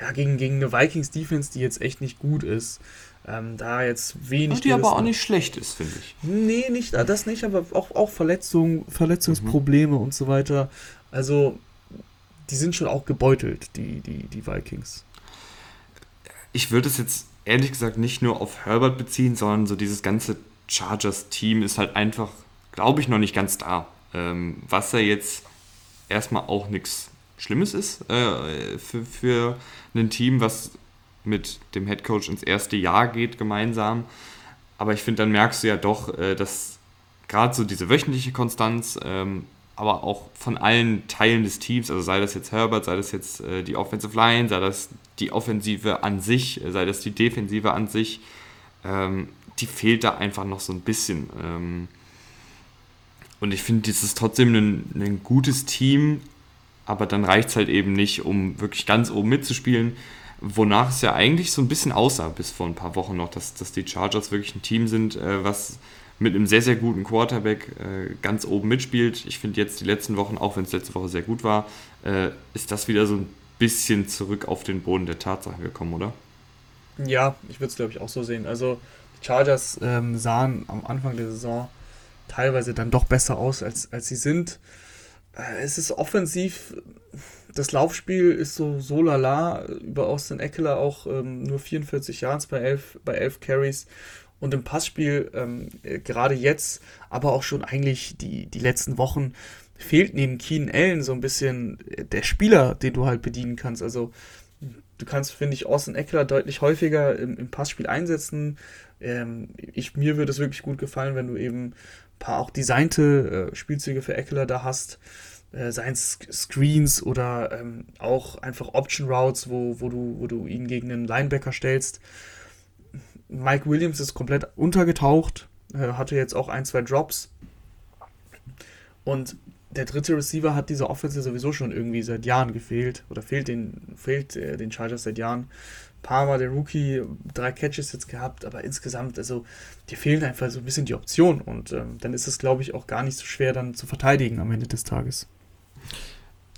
[SPEAKER 2] ja, gegen, gegen eine Vikings-Defense, die jetzt echt nicht gut ist, ähm, da jetzt wenig.
[SPEAKER 1] Die aber auch nicht schlecht ist, finde ich.
[SPEAKER 2] Nee, nicht, das nicht, aber auch, auch Verletzungen, Verletzungsprobleme mhm. und so weiter. Also, die sind schon auch gebeutelt, die, die, die Vikings
[SPEAKER 1] ich würde es jetzt ehrlich gesagt nicht nur auf Herbert beziehen, sondern so dieses ganze Chargers-Team ist halt einfach, glaube ich, noch nicht ganz da. Ähm, was ja jetzt erstmal auch nichts Schlimmes ist äh, für, für ein Team, was mit dem Headcoach ins erste Jahr geht gemeinsam. Aber ich finde, dann merkst du ja doch, äh, dass gerade so diese wöchentliche Konstanz ähm, aber auch von allen Teilen des Teams, also sei das jetzt Herbert, sei das jetzt äh, die Offensive Line, sei das die Offensive an sich, sei das die Defensive an sich, ähm, die fehlt da einfach noch so ein bisschen. Ähm, und ich finde, das ist trotzdem ein, ein gutes Team, aber dann reicht es halt eben nicht, um wirklich ganz oben mitzuspielen. Wonach es ja eigentlich so ein bisschen aussah bis vor ein paar Wochen noch, dass, dass die Chargers wirklich ein Team sind, äh, was mit einem sehr, sehr guten Quarterback äh, ganz oben mitspielt. Ich finde jetzt die letzten Wochen, auch wenn es letzte Woche sehr gut war, äh, ist das wieder so ein bisschen zurück auf den Boden der Tatsache gekommen, oder?
[SPEAKER 2] Ja, ich würde es glaube ich auch so sehen. Also die Chargers ähm, sahen am Anfang der Saison teilweise dann doch besser aus, als, als sie sind. Äh, es ist offensiv, das Laufspiel ist so so lala, über Austin Eckler auch ähm, nur 44 Yards bei 11, bei 11 Carries und im Passspiel, ähm, äh, gerade jetzt, aber auch schon eigentlich die, die letzten Wochen, fehlt neben Keen Allen so ein bisschen der Spieler, den du halt bedienen kannst. Also du kannst, finde ich, Austin Eckler deutlich häufiger im, im Passspiel einsetzen. Ähm, ich, mir würde es wirklich gut gefallen, wenn du eben ein paar auch designte äh, Spielzüge für Eckler da hast. Äh, seien es Screens oder ähm, auch einfach Option Routes, wo, wo, du, wo du ihn gegen einen Linebacker stellst. Mike Williams ist komplett untergetaucht, äh, hatte jetzt auch ein, zwei Drops. Und der dritte Receiver hat diese Offense sowieso schon irgendwie seit Jahren gefehlt oder fehlt den, fehlt äh, den Chargers seit Jahren. Palmer, der Rookie, drei Catches jetzt gehabt, aber insgesamt, also dir fehlen einfach so ein bisschen die Option und ähm, dann ist es, glaube ich, auch gar nicht so schwer dann zu verteidigen am Ende des Tages.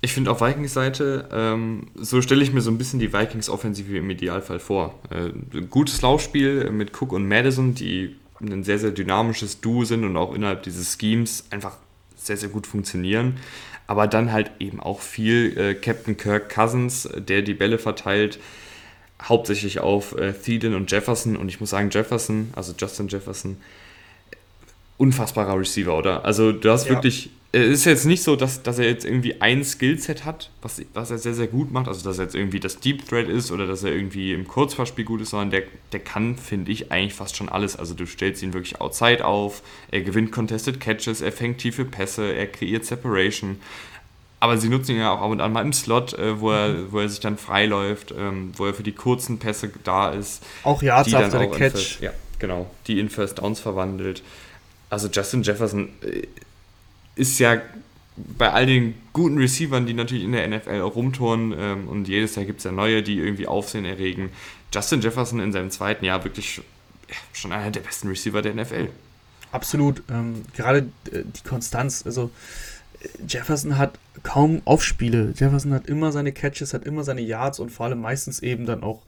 [SPEAKER 1] Ich finde auf Vikings Seite, ähm, so stelle ich mir so ein bisschen die Vikings-Offensive im Idealfall vor. Äh, gutes Laufspiel mit Cook und Madison, die ein sehr, sehr dynamisches Duo sind und auch innerhalb dieses Schemes einfach sehr, sehr gut funktionieren. Aber dann halt eben auch viel äh, Captain Kirk Cousins, der die Bälle verteilt, hauptsächlich auf äh, Thielen und Jefferson. Und ich muss sagen, Jefferson, also Justin Jefferson, unfassbarer Receiver, oder? Also du hast ja. wirklich es ist jetzt nicht so, dass, dass er jetzt irgendwie ein Skillset hat, was, was er sehr, sehr gut macht. Also, dass er jetzt irgendwie das Deep Thread ist oder dass er irgendwie im Kurzfassspiel gut ist, sondern der, der kann, finde ich, eigentlich fast schon alles. Also, du stellst ihn wirklich outside auf, er gewinnt Contested Catches, er fängt tiefe Pässe, er kreiert Separation. Aber sie nutzen ihn ja auch ab und an mal im Slot, äh, wo, er, wo er sich dann freiläuft, ähm, wo er für die kurzen Pässe da ist.
[SPEAKER 2] Auch Yards after the Catch.
[SPEAKER 1] First, ja, genau. Die in First Downs verwandelt. Also, Justin Jefferson. Äh, ist ja bei all den guten Receivern, die natürlich in der NFL auch rumtouren ähm, und jedes Jahr gibt es ja neue, die irgendwie Aufsehen erregen. Justin Jefferson in seinem zweiten Jahr wirklich schon einer der besten Receiver der NFL.
[SPEAKER 2] Absolut. Ähm, gerade äh, die Konstanz. Also äh, Jefferson hat kaum Aufspiele. Jefferson hat immer seine Catches, hat immer seine Yards und vor allem meistens eben dann auch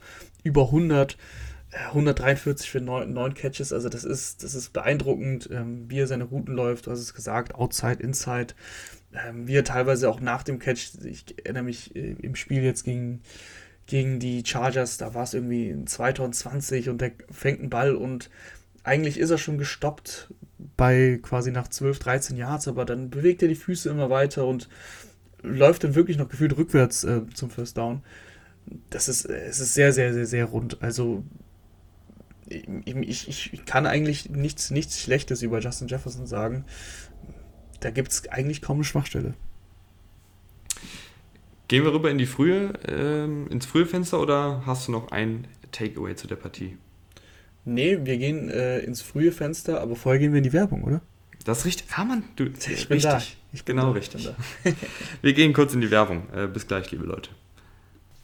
[SPEAKER 2] über 100. 143 für 9, 9 Catches, also das ist, das ist beeindruckend, ähm, wie er seine Routen läuft, du hast es gesagt, Outside, Inside, ähm, wie er teilweise auch nach dem Catch, ich erinnere mich äh, im Spiel jetzt gegen, gegen die Chargers, da war es irgendwie 2020 und der fängt einen Ball und eigentlich ist er schon gestoppt bei quasi nach 12, 13 Yards, aber dann bewegt er die Füße immer weiter und läuft dann wirklich noch gefühlt rückwärts äh, zum First Down. Das ist, es ist sehr, sehr, sehr, sehr rund. Also ich, ich, ich kann eigentlich nichts, nichts Schlechtes über Justin Jefferson sagen. Da gibt es eigentlich kaum eine Schwachstelle.
[SPEAKER 1] Gehen wir rüber in die frühe, ähm, ins frühe Fenster oder hast du noch ein Takeaway zu der Partie?
[SPEAKER 2] Nee, wir gehen äh, ins frühe Fenster, aber vorher gehen wir in die Werbung, oder?
[SPEAKER 1] Das ist richtig. Hermann, du,
[SPEAKER 2] ich bin richtig. da.
[SPEAKER 1] Ich bin genau da, richtig. Bin wir gehen kurz in die Werbung. Äh, bis gleich, liebe Leute.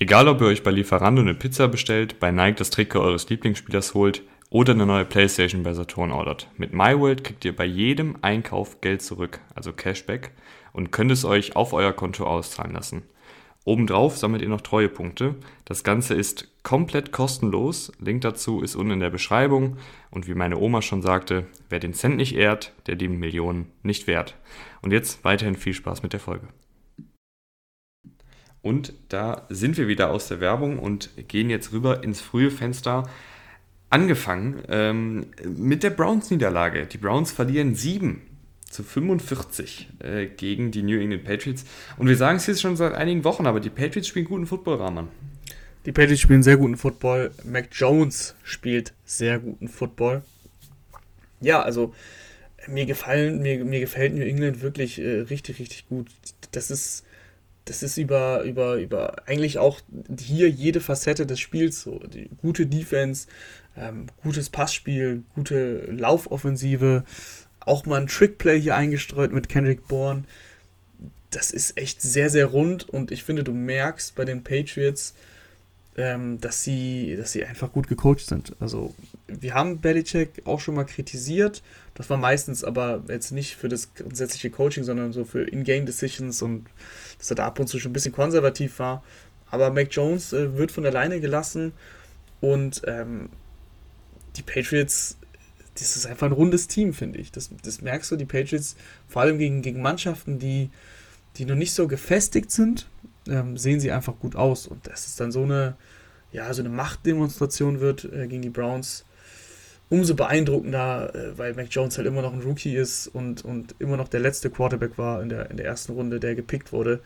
[SPEAKER 1] Egal, ob ihr euch bei Lieferando eine Pizza bestellt, bei Nike das Trikot eures Lieblingsspielers holt oder eine neue Playstation bei Saturn ordert. Mit MyWorld kriegt ihr bei jedem Einkauf Geld zurück, also Cashback, und könnt es euch auf euer Konto auszahlen lassen. Obendrauf sammelt ihr noch Treuepunkte. Das Ganze ist komplett kostenlos. Link dazu ist unten in der Beschreibung. Und wie meine Oma schon sagte, wer den Cent nicht ehrt, der die Millionen nicht wert. Und jetzt weiterhin viel Spaß mit der Folge. Und da sind wir wieder aus der Werbung und gehen jetzt rüber ins frühe Fenster. Angefangen ähm, mit der Browns-Niederlage. Die Browns verlieren 7 zu 45 äh, gegen die New England Patriots. Und wir sagen es jetzt schon seit einigen Wochen, aber die Patriots spielen guten Football, Rahman.
[SPEAKER 2] Die Patriots spielen sehr guten Football. Mac Jones spielt sehr guten Football. Ja, also mir gefallen, mir, mir gefällt New England wirklich äh, richtig, richtig gut. Das ist das ist über, über, über eigentlich auch hier jede Facette des Spiels so. Die gute Defense, ähm, gutes Passspiel, gute Laufoffensive, auch mal ein Trickplay hier eingestreut mit Kendrick Bourne. Das ist echt sehr, sehr rund und ich finde, du merkst bei den Patriots, ähm, dass, sie, dass sie einfach gut gecoacht sind. Also, wir haben Belichick auch schon mal kritisiert. Das war meistens aber jetzt nicht für das grundsätzliche Coaching, sondern so für In-Game Decisions und dass er da ab und zu schon ein bisschen konservativ war. Aber Mac Jones äh, wird von alleine gelassen und ähm, die Patriots, das ist einfach ein rundes Team, finde ich. Das, das merkst du, die Patriots, vor allem gegen, gegen Mannschaften, die, die noch nicht so gefestigt sind, ähm, sehen sie einfach gut aus. Und dass es dann so eine, ja, so eine Machtdemonstration wird äh, gegen die Browns, umso beeindruckender, äh, weil Mac Jones halt immer noch ein Rookie ist und, und immer noch der letzte Quarterback war in der, in der ersten Runde, der gepickt wurde.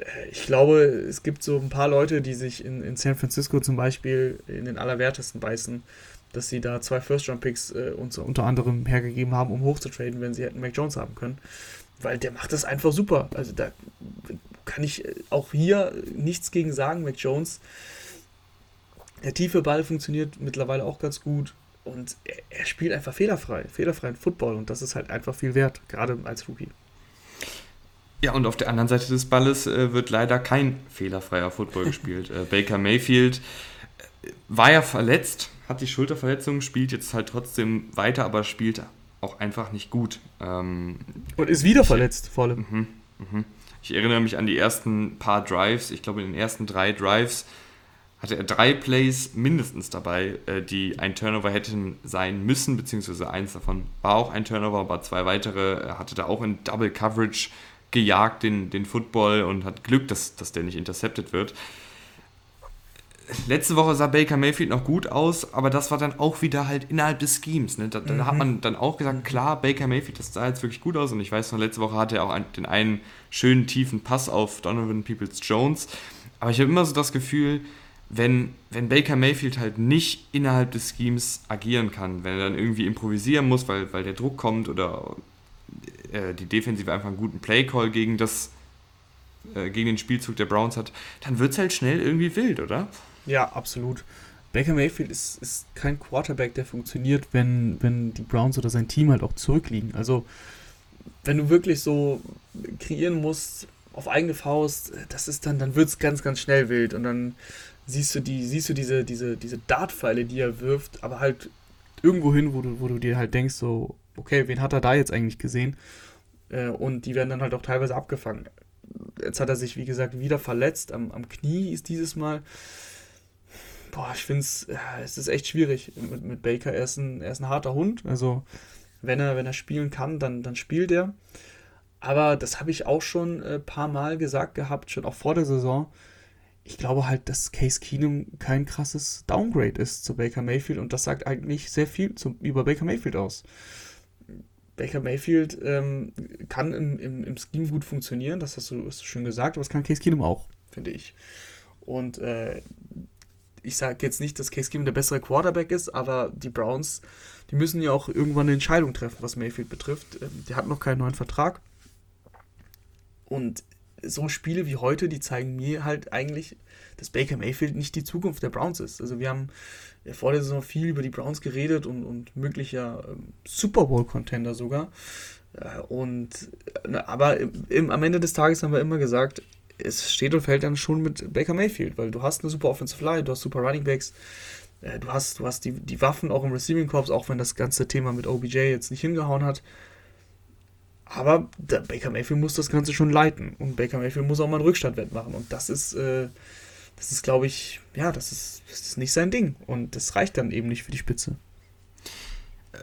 [SPEAKER 2] Äh, ich glaube, es gibt so ein paar Leute, die sich in, in San Francisco zum Beispiel in den Allerwertesten beißen, dass sie da zwei First-Round-Picks äh, unter anderem hergegeben haben, um hochzutraden, wenn sie hätten Mac Jones haben können. Weil der macht das einfach super. Also da kann ich äh, auch hier nichts gegen sagen. Mac Jones, der tiefe Ball funktioniert mittlerweile auch ganz gut. Und er, er spielt einfach fehlerfrei, fehlerfreien Football. Und das ist halt einfach viel wert, gerade als Rookie.
[SPEAKER 1] Ja, und auf der anderen Seite des Balles äh, wird leider kein fehlerfreier Football gespielt. Äh, Baker Mayfield äh, war ja verletzt, hat die Schulterverletzung, spielt jetzt halt trotzdem weiter, aber spielt auch einfach nicht gut. Ähm,
[SPEAKER 2] und ist wieder verletzt, vor allem.
[SPEAKER 1] Mhm, mh. Ich erinnere mich an die ersten paar Drives. Ich glaube, in den ersten drei Drives hatte er drei Plays mindestens dabei, äh, die ein Turnover hätten sein müssen, beziehungsweise eins davon war auch ein Turnover, aber zwei weitere er hatte da auch in Double Coverage gejagt, den, den Football und hat Glück, dass, dass der nicht intercepted wird. letzte Woche sah Baker Mayfield noch gut aus, aber das war dann auch wieder halt innerhalb des Schemes. Ne? Da, da hat man dann auch gesagt, klar, Baker Mayfield, das sah jetzt wirklich gut aus und ich weiß noch, letzte Woche hatte er auch den einen schönen tiefen Pass auf Donovan Peoples Jones. Aber ich habe immer so das Gefühl, wenn, wenn Baker Mayfield halt nicht innerhalb des Schemes agieren kann, wenn er dann irgendwie improvisieren muss, weil, weil der Druck kommt oder äh, die Defensive einfach einen guten Play-Call gegen äh, gegen den Spielzug der Browns hat, dann wird es halt schnell irgendwie wild, oder?
[SPEAKER 2] Ja, absolut. Baker Mayfield ist, ist kein Quarterback, der funktioniert, wenn, wenn die Browns oder sein Team halt auch zurückliegen. Also, wenn du wirklich so kreieren musst auf eigene Faust, das ist dann, dann wird es ganz, ganz schnell wild. Und dann siehst du die, siehst du diese, diese, diese Dartpfeile, die er wirft, aber halt irgendwo hin, wo du, wo du dir halt denkst, so, okay, wen hat er da jetzt eigentlich gesehen? Äh, und die werden dann halt auch teilweise abgefangen. Jetzt hat er sich, wie gesagt, wieder verletzt. Am, am Knie ist dieses Mal. Boah, ich finde es, ja, es ist echt schwierig mit, mit Baker. Er ist, ein, er ist ein harter Hund. Also, wenn er, wenn er spielen kann, dann, dann spielt er. Aber das habe ich auch schon ein äh, paar Mal gesagt gehabt, schon auch vor der Saison ich glaube halt, dass Case Keenum kein krasses Downgrade ist zu Baker Mayfield und das sagt eigentlich sehr viel zum, über Baker Mayfield aus. Baker Mayfield ähm, kann im, im, im Scheme gut funktionieren, das hast du, hast du schön gesagt, aber das kann Case Keenum auch, finde ich. Und äh, ich sage jetzt nicht, dass Case Keenum der bessere Quarterback ist, aber die Browns, die müssen ja auch irgendwann eine Entscheidung treffen, was Mayfield betrifft. Ähm, der hat noch keinen neuen Vertrag. Und so Spiele wie heute, die zeigen mir halt eigentlich, dass Baker Mayfield nicht die Zukunft der Browns ist. Also wir haben ja vor der Saison viel über die Browns geredet und, und möglicher ähm, Super Bowl-Contender sogar. Äh, und äh, aber im, am Ende des Tages haben wir immer gesagt, es steht und fällt dann schon mit Baker Mayfield, weil du hast eine super Offensive Line, du hast super Running Backs, äh, du hast, du hast die, die Waffen auch im Receiving Corps, auch wenn das ganze Thema mit OBJ jetzt nicht hingehauen hat. Aber Baker Mayfield muss das Ganze schon leiten. Und Baker Mayfield muss auch mal einen Rückstandwert machen. Und das ist, äh, das ist, glaube ich, ja, das ist, das ist nicht sein Ding. Und das reicht dann eben nicht für die Spitze.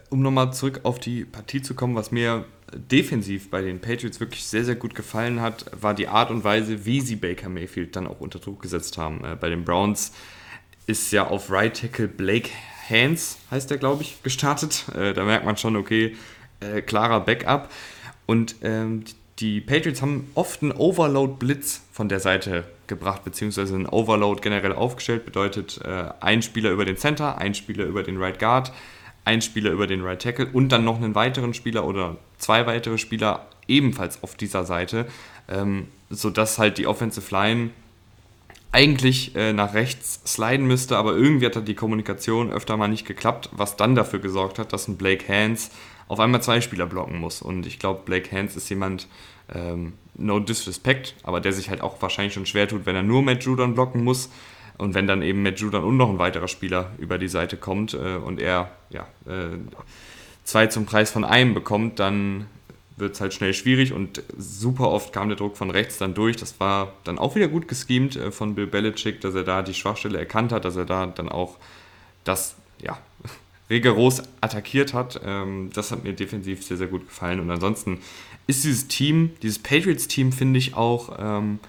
[SPEAKER 1] Um nochmal zurück auf die Partie zu kommen, was mir defensiv bei den Patriots wirklich sehr, sehr gut gefallen hat, war die Art und Weise, wie sie Baker Mayfield dann auch unter Druck gesetzt haben. Äh, bei den Browns ist ja auf Right Tackle Blake Hands, heißt der, glaube ich, gestartet. Äh, da merkt man schon, okay, äh, klarer Backup. Und ähm, die Patriots haben oft einen Overload-Blitz von der Seite gebracht, beziehungsweise einen Overload generell aufgestellt. Bedeutet äh, ein Spieler über den Center, ein Spieler über den Right Guard, ein Spieler über den Right Tackle und dann noch einen weiteren Spieler oder zwei weitere Spieler ebenfalls auf dieser Seite, ähm, sodass halt die Offensive Line eigentlich äh, nach rechts sliden müsste, aber irgendwie hat da die Kommunikation öfter mal nicht geklappt, was dann dafür gesorgt hat, dass ein Blake Hands auf einmal zwei Spieler blocken muss. Und ich glaube, Blake Hands ist jemand, ähm, no disrespect, aber der sich halt auch wahrscheinlich schon schwer tut, wenn er nur Matt Judon blocken muss. Und wenn dann eben Matt Judon und noch ein weiterer Spieler über die Seite kommt äh, und er ja, äh, zwei zum Preis von einem bekommt, dann wird es halt schnell schwierig und super oft kam der Druck von rechts dann durch. Das war dann auch wieder gut geschemt äh, von Bill Belichick, dass er da die Schwachstelle erkannt hat, dass er da dann auch das ja, rigoros attackiert hat. Ähm, das hat mir defensiv sehr, sehr gut gefallen. Und ansonsten ist dieses Team, dieses Patriots-Team, finde ich auch. Ähm,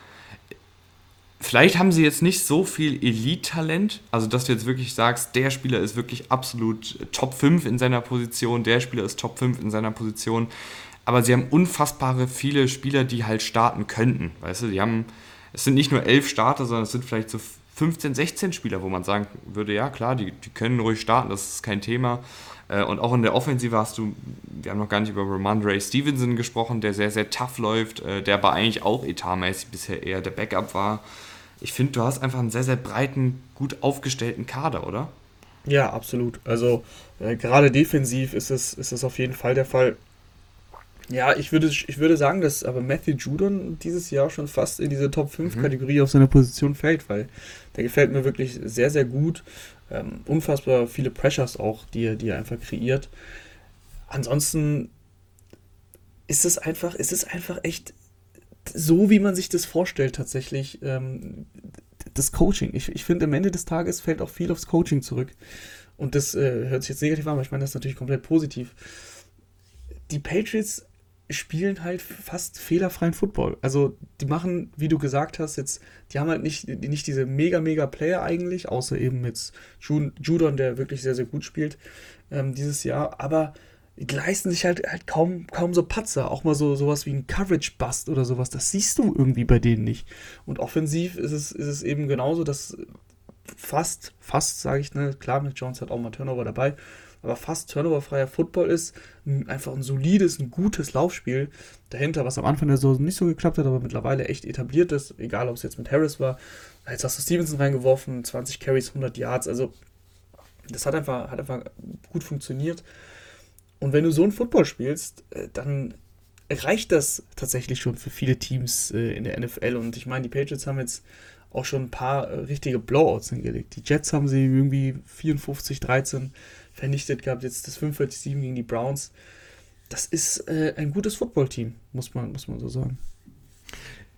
[SPEAKER 1] vielleicht haben sie jetzt nicht so viel Elite-Talent, also dass du jetzt wirklich sagst, der Spieler ist wirklich absolut Top 5 in seiner Position, der Spieler ist Top 5 in seiner Position. Aber sie haben unfassbare viele Spieler, die halt starten könnten. Weißt du, die haben, es sind nicht nur elf Starter, sondern es sind vielleicht so 15, 16 Spieler, wo man sagen würde, ja klar, die, die können ruhig starten, das ist kein Thema. Äh, und auch in der Offensive hast du, wir haben noch gar nicht über Ramondre Stevenson gesprochen, der sehr, sehr tough läuft, äh, der aber eigentlich auch etatmäßig bisher eher der Backup war. Ich finde, du hast einfach einen sehr, sehr breiten, gut aufgestellten Kader, oder?
[SPEAKER 2] Ja, absolut. Also äh, gerade defensiv ist es, ist es auf jeden Fall der Fall. Ja, ich würde, ich würde sagen, dass aber Matthew Judon dieses Jahr schon fast in diese Top 5 mhm. Kategorie auf seiner Position fällt, weil der gefällt mir wirklich sehr, sehr gut. Ähm, unfassbar viele Pressures auch, die er, die er einfach kreiert. Ansonsten ist es einfach, ist es einfach echt so, wie man sich das vorstellt, tatsächlich. Ähm, das Coaching. Ich, ich finde, am Ende des Tages fällt auch viel aufs Coaching zurück. Und das äh, hört sich jetzt negativ an, aber ich meine das natürlich komplett positiv. Die Patriots spielen halt fast fehlerfreien Football. Also die machen, wie du gesagt hast, jetzt, die haben halt nicht, nicht diese mega, mega Player eigentlich, außer eben jetzt Judon, der wirklich sehr, sehr gut spielt ähm, dieses Jahr, aber die leisten sich halt, halt kaum, kaum so Patzer. Auch mal so sowas wie ein Coverage-Bust oder sowas. Das siehst du irgendwie bei denen nicht. Und offensiv ist es, ist es eben genauso, dass fast, fast sage ich, ne, klar, mit Jones hat auch mal Turnover dabei, aber fast turnoverfreier Football ist einfach ein solides, ein gutes Laufspiel dahinter, was am Anfang der Saison nicht so geklappt hat, aber mittlerweile echt etabliert ist, egal ob es jetzt mit Harris war. Jetzt hast du Stevenson reingeworfen, 20 Carries, 100 Yards, also das hat einfach, hat einfach gut funktioniert. Und wenn du so ein Football spielst, äh, dann reicht das tatsächlich schon für viele Teams äh, in der NFL. Und ich meine, die Patriots haben jetzt auch schon ein paar äh, richtige Blowouts hingelegt. Die Jets haben sie irgendwie 54-13 vernichtet gehabt, jetzt das 45-7 gegen die Browns. Das ist äh, ein gutes Footballteam, muss man, muss man so sagen.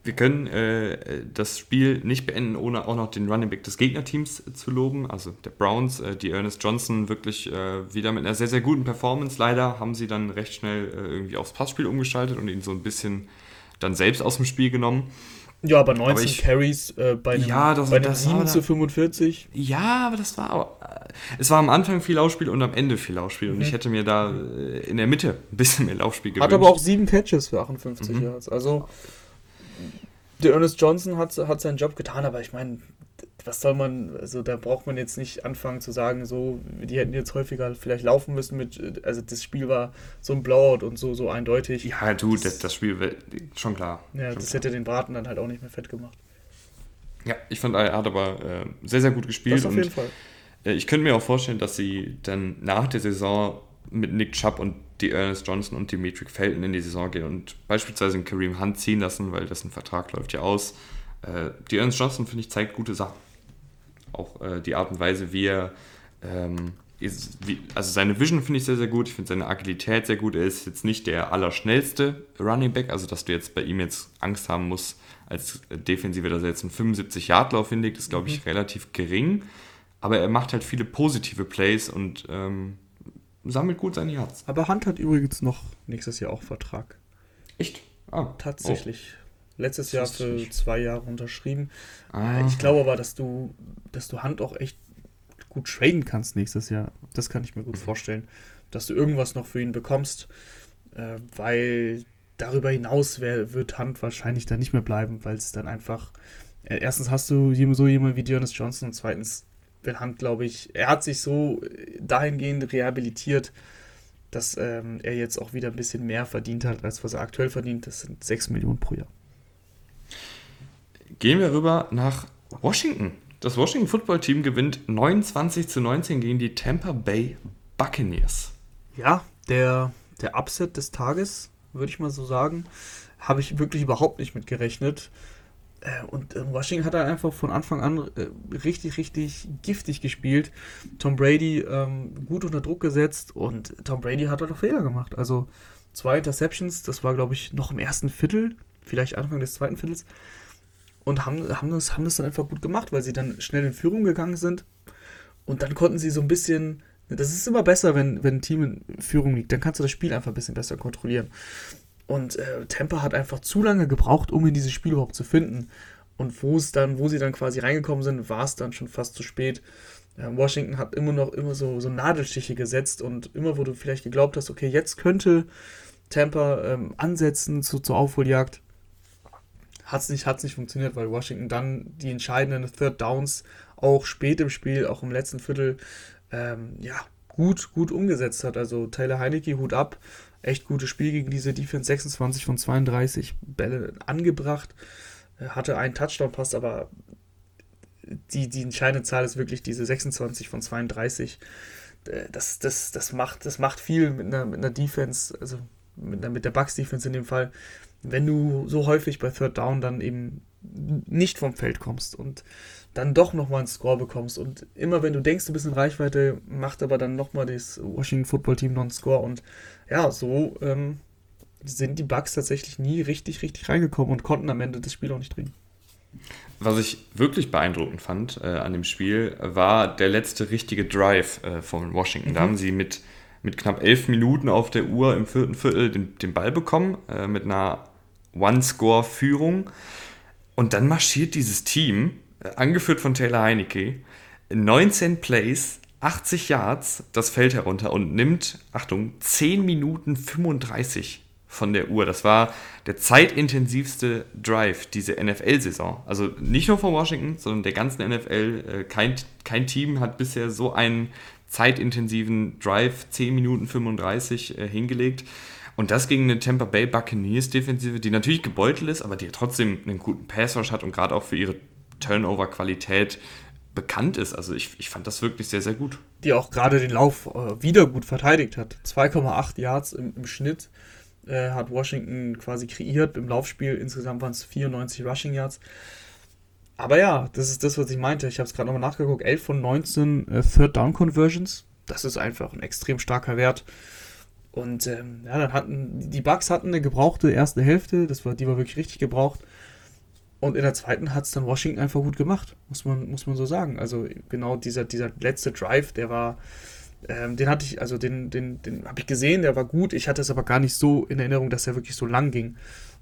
[SPEAKER 1] Wir können äh, das Spiel nicht beenden, ohne auch noch den Running Back des Gegnerteams zu loben. Also der Browns, äh, die Ernest Johnson wirklich äh, wieder mit einer sehr, sehr guten Performance. Leider haben sie dann recht schnell äh, irgendwie aufs Passspiel umgeschaltet und ihn so ein bisschen dann selbst aus dem Spiel genommen.
[SPEAKER 2] Ja, aber 19 aber ich, Carries äh, bei einem,
[SPEAKER 1] ja, das,
[SPEAKER 2] bei einem
[SPEAKER 1] das
[SPEAKER 2] 7 zu 45.
[SPEAKER 1] Ja, aber das war auch, äh, es war am Anfang viel Laufspiel und am Ende viel Laufspiel. Mhm. Und ich hätte mir da äh, in der Mitte ein bisschen mehr Laufspiel
[SPEAKER 2] gewünscht. Hat aber auch sieben Catches für 58 mhm. Yards. Also der Ernest Johnson hat, hat seinen Job getan, aber ich meine, was soll man, also da braucht man jetzt nicht anfangen zu sagen, so, die hätten jetzt häufiger vielleicht laufen müssen mit, also das Spiel war so ein Blowout und so, so eindeutig.
[SPEAKER 1] Ja, du, das, das Spiel, schon klar.
[SPEAKER 2] Ja,
[SPEAKER 1] schon
[SPEAKER 2] das
[SPEAKER 1] klar.
[SPEAKER 2] hätte den Braten dann halt auch nicht mehr fett gemacht.
[SPEAKER 1] Ja, ich fand, er hat aber äh, sehr, sehr gut gespielt. Das
[SPEAKER 2] auf jeden Fall.
[SPEAKER 1] Äh, ich könnte mir auch vorstellen, dass sie dann nach der Saison mit Nick Chubb und die Ernest Johnson und Dimitri Felton in die Saison gehen und beispielsweise einen Kareem Hunt ziehen lassen, weil dessen Vertrag läuft ja aus. Äh, die Ernest Johnson, finde ich, zeigt gute Sachen. Auch äh, die Art und Weise, wie er, ähm, ist, wie, also seine Vision finde ich sehr, sehr gut. Ich finde seine Agilität sehr gut. Er ist jetzt nicht der allerschnellste Running Back, also dass du jetzt bei ihm jetzt Angst haben musst, als Defensive, dass er jetzt einen 75-Yard-Lauf hinlegt, ist, glaube ich, mhm. relativ gering. Aber er macht halt viele positive Plays und ähm, sammelt gut seine Yards.
[SPEAKER 2] Aber Hunt hat übrigens noch nächstes Jahr auch Vertrag.
[SPEAKER 1] Echt?
[SPEAKER 2] Ah, Tatsächlich. Oh. Letztes Jahr für zwei Jahre unterschrieben. Ah. Ich glaube aber, dass du, dass du Hunt auch echt gut traden kannst nächstes Jahr. Das kann ich mir gut mhm. vorstellen. Dass du irgendwas noch für ihn bekommst. Äh, weil darüber hinaus wär, wird Hunt wahrscheinlich dann nicht mehr bleiben, weil es dann einfach. Äh, erstens hast du so jemanden wie Jonas Johnson und zweitens will Hunt, glaube ich, er hat sich so dahingehend rehabilitiert, dass ähm, er jetzt auch wieder ein bisschen mehr verdient hat, als was er aktuell verdient. Das sind 6 Millionen pro Jahr.
[SPEAKER 1] Gehen wir rüber nach Washington. Das Washington Football Team gewinnt 29 zu 19 gegen die Tampa Bay Buccaneers.
[SPEAKER 2] Ja, der, der Upset des Tages, würde ich mal so sagen, habe ich wirklich überhaupt nicht mit gerechnet. Äh, und Washington hat dann einfach von Anfang an äh, richtig, richtig giftig gespielt. Tom Brady ähm, gut unter Druck gesetzt und Tom Brady hat halt auch Fehler gemacht. Also zwei Interceptions, das war glaube ich noch im ersten Viertel, vielleicht Anfang des zweiten Viertels. Und haben, haben, das, haben das dann einfach gut gemacht, weil sie dann schnell in Führung gegangen sind. Und dann konnten sie so ein bisschen. Das ist immer besser, wenn, wenn ein Team in Führung liegt. Dann kannst du das Spiel einfach ein bisschen besser kontrollieren. Und äh, Tampa hat einfach zu lange gebraucht, um in dieses Spiel überhaupt zu finden. Und wo es dann, wo sie dann quasi reingekommen sind, war es dann schon fast zu spät. Äh, Washington hat immer noch immer so, so Nadelstiche gesetzt und immer, wo du vielleicht geglaubt hast, okay, jetzt könnte Tampa ähm, ansetzen zu, zur Aufholjagd, hat es nicht, hat's nicht funktioniert, weil Washington dann die entscheidenden Third Downs auch spät im Spiel, auch im letzten Viertel, ähm, ja, gut, gut umgesetzt hat. Also Taylor Heinecke, Hut ab, echt gutes Spiel gegen diese Defense, 26 von 32 Bälle angebracht, hatte einen Touchdown-Pass, aber die, die entscheidende Zahl ist wirklich diese 26 von 32. Äh, das, das, das, macht, das macht viel mit einer, mit einer Defense, also mit, mit der Bucks-Defense in dem Fall, wenn du so häufig bei Third Down dann eben nicht vom Feld kommst und dann doch nochmal einen Score bekommst. Und immer wenn du denkst, du bist in Reichweite, macht aber dann nochmal das Washington Football Team noch einen Score. Und ja, so ähm, sind die Bugs tatsächlich nie richtig, richtig reingekommen und konnten am Ende das Spiel auch nicht drehen.
[SPEAKER 1] Was ich wirklich beeindruckend fand äh, an dem Spiel, war der letzte richtige Drive äh, von Washington. Mhm. Da haben sie mit mit knapp elf Minuten auf der Uhr im vierten Viertel den, den Ball bekommen, äh, mit einer One-Score-Führung. Und dann marschiert dieses Team, äh, angeführt von Taylor Heinecke, 19 Plays, 80 Yards das Feld herunter und nimmt, Achtung, 10 Minuten 35 von der Uhr. Das war der zeitintensivste Drive diese NFL-Saison. Also nicht nur von Washington, sondern der ganzen NFL. Äh, kein, kein Team hat bisher so einen zeitintensiven Drive, 10 Minuten 35 äh, hingelegt. Und das gegen eine Tampa Bay Buccaneers Defensive, die natürlich gebeutelt ist, aber die trotzdem einen guten Pass Rush hat und gerade auch für ihre Turnover-Qualität bekannt ist. Also ich, ich fand das wirklich sehr, sehr gut.
[SPEAKER 2] Die auch gerade den Lauf äh, wieder gut verteidigt hat. 2,8 Yards im, im Schnitt äh, hat Washington quasi kreiert. Im Laufspiel insgesamt waren es 94 Rushing Yards. Aber ja, das ist das, was ich meinte. Ich habe es gerade nochmal nachgeguckt. 11 von 19 äh, Third Down Conversions. Das ist einfach ein extrem starker Wert. Und ähm, ja, dann hatten die Bucks hatten eine gebrauchte erste Hälfte. Das war, die war wirklich richtig gebraucht. Und in der zweiten hat es dann Washington einfach gut gemacht, muss man, muss man so sagen. Also genau dieser, dieser letzte Drive, der war, ähm, den hatte ich, also den, den, den habe ich gesehen, der war gut. Ich hatte es aber gar nicht so in Erinnerung, dass er wirklich so lang ging.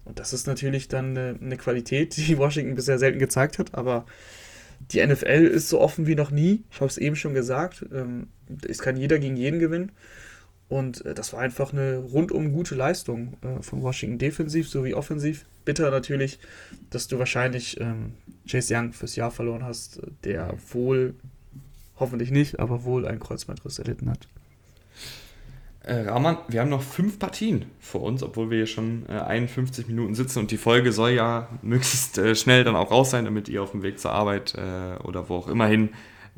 [SPEAKER 2] Und das ist natürlich dann eine, eine Qualität, die Washington bisher selten gezeigt hat, aber die NFL ist so offen wie noch nie. Ich habe es eben schon gesagt. Ähm, es kann jeder gegen jeden gewinnen. Und äh, das war einfach eine rundum gute Leistung äh, von Washington defensiv sowie offensiv. Bitter natürlich, dass du wahrscheinlich ähm, Chase Young fürs Jahr verloren hast, der wohl, hoffentlich nicht, aber wohl einen Kreuzbandriss erlitten hat.
[SPEAKER 1] Äh, Rahman, wir haben noch fünf Partien vor uns, obwohl wir hier schon äh, 51 Minuten sitzen und die Folge soll ja möglichst äh, schnell dann auch raus sein, damit ihr auf dem Weg zur Arbeit äh, oder wo auch immer hin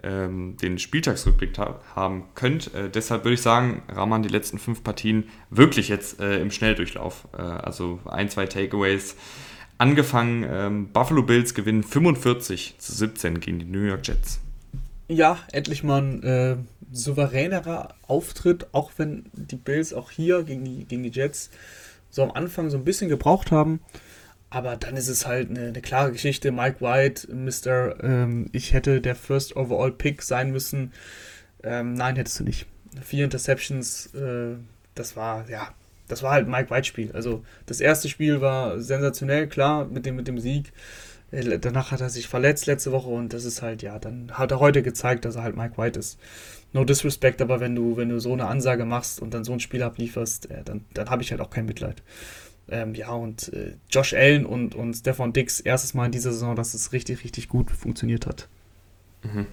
[SPEAKER 1] ähm, den Spieltagsrückblick haben könnt. Äh, deshalb würde ich sagen, Rahman die letzten fünf Partien wirklich jetzt äh, im Schnelldurchlauf. Äh, also ein, zwei Takeaways. Angefangen, ähm, Buffalo Bills gewinnen 45 zu 17 gegen die New York Jets.
[SPEAKER 2] Ja, endlich mal ein äh, souveränerer Auftritt, auch wenn die Bills auch hier gegen die, gegen die Jets so am Anfang so ein bisschen gebraucht haben. Aber dann ist es halt eine, eine klare Geschichte. Mike White, Mr. Ähm, ich hätte der First Overall Pick sein müssen. Ähm, nein, hättest du nicht. Vier Interceptions, äh, das war, ja, das war halt Mike White-Spiel. Also das erste Spiel war sensationell, klar, mit dem, mit dem Sieg. Äh, danach hat er sich verletzt letzte Woche und das ist halt, ja, dann hat er heute gezeigt, dass er halt Mike White ist. No disrespect, aber wenn du, wenn du so eine Ansage machst und dann so ein Spiel ablieferst, äh, dann, dann habe ich halt auch kein Mitleid. Ähm, ja, und äh, Josh Allen und, und Stefan Dix erstes Mal in dieser Saison, dass es richtig, richtig gut funktioniert hat.
[SPEAKER 1] Mhm.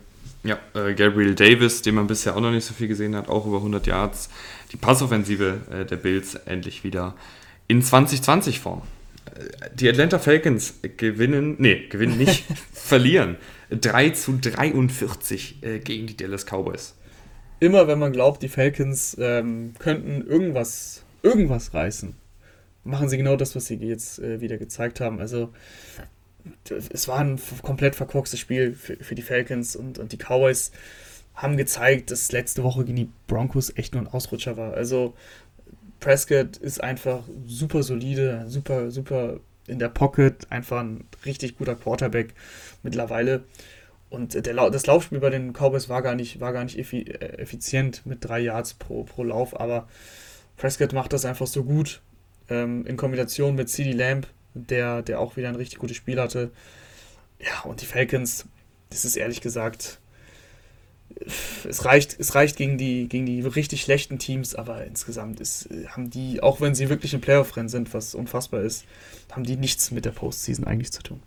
[SPEAKER 1] Ja, äh, Gabriel Davis, den man bisher auch noch nicht so viel gesehen hat, auch über 100 Yards. Die Passoffensive äh, der Bills endlich wieder in 2020 Form. Äh, die Atlanta Falcons gewinnen, nee, gewinnen nicht, verlieren 3 zu 43 äh, gegen die Dallas Cowboys.
[SPEAKER 2] Immer wenn man glaubt, die Falcons ähm, könnten irgendwas, irgendwas reißen, machen sie genau das, was sie jetzt äh, wieder gezeigt haben. Also es war ein komplett verkorkstes Spiel für, für die Falcons und, und die Cowboys haben gezeigt, dass letzte Woche gegen die Broncos echt nur ein Ausrutscher war. Also Prescott ist einfach super solide, super, super in der Pocket, einfach ein richtig guter Quarterback mittlerweile. Und der, das Laufspiel bei den Cowboys war gar nicht, war gar nicht äh, effizient mit drei Yards pro, pro Lauf, aber Prescott macht das einfach so gut ähm, in Kombination mit CD Lamb, der, der auch wieder ein richtig gutes Spiel hatte. Ja, und die Falcons, das ist ehrlich gesagt, es reicht, es reicht gegen die, gegen die richtig schlechten Teams, aber insgesamt ist, haben die, auch wenn sie wirklich im Playoff-Rennen sind, was unfassbar ist, haben die nichts mit der Postseason eigentlich zu tun.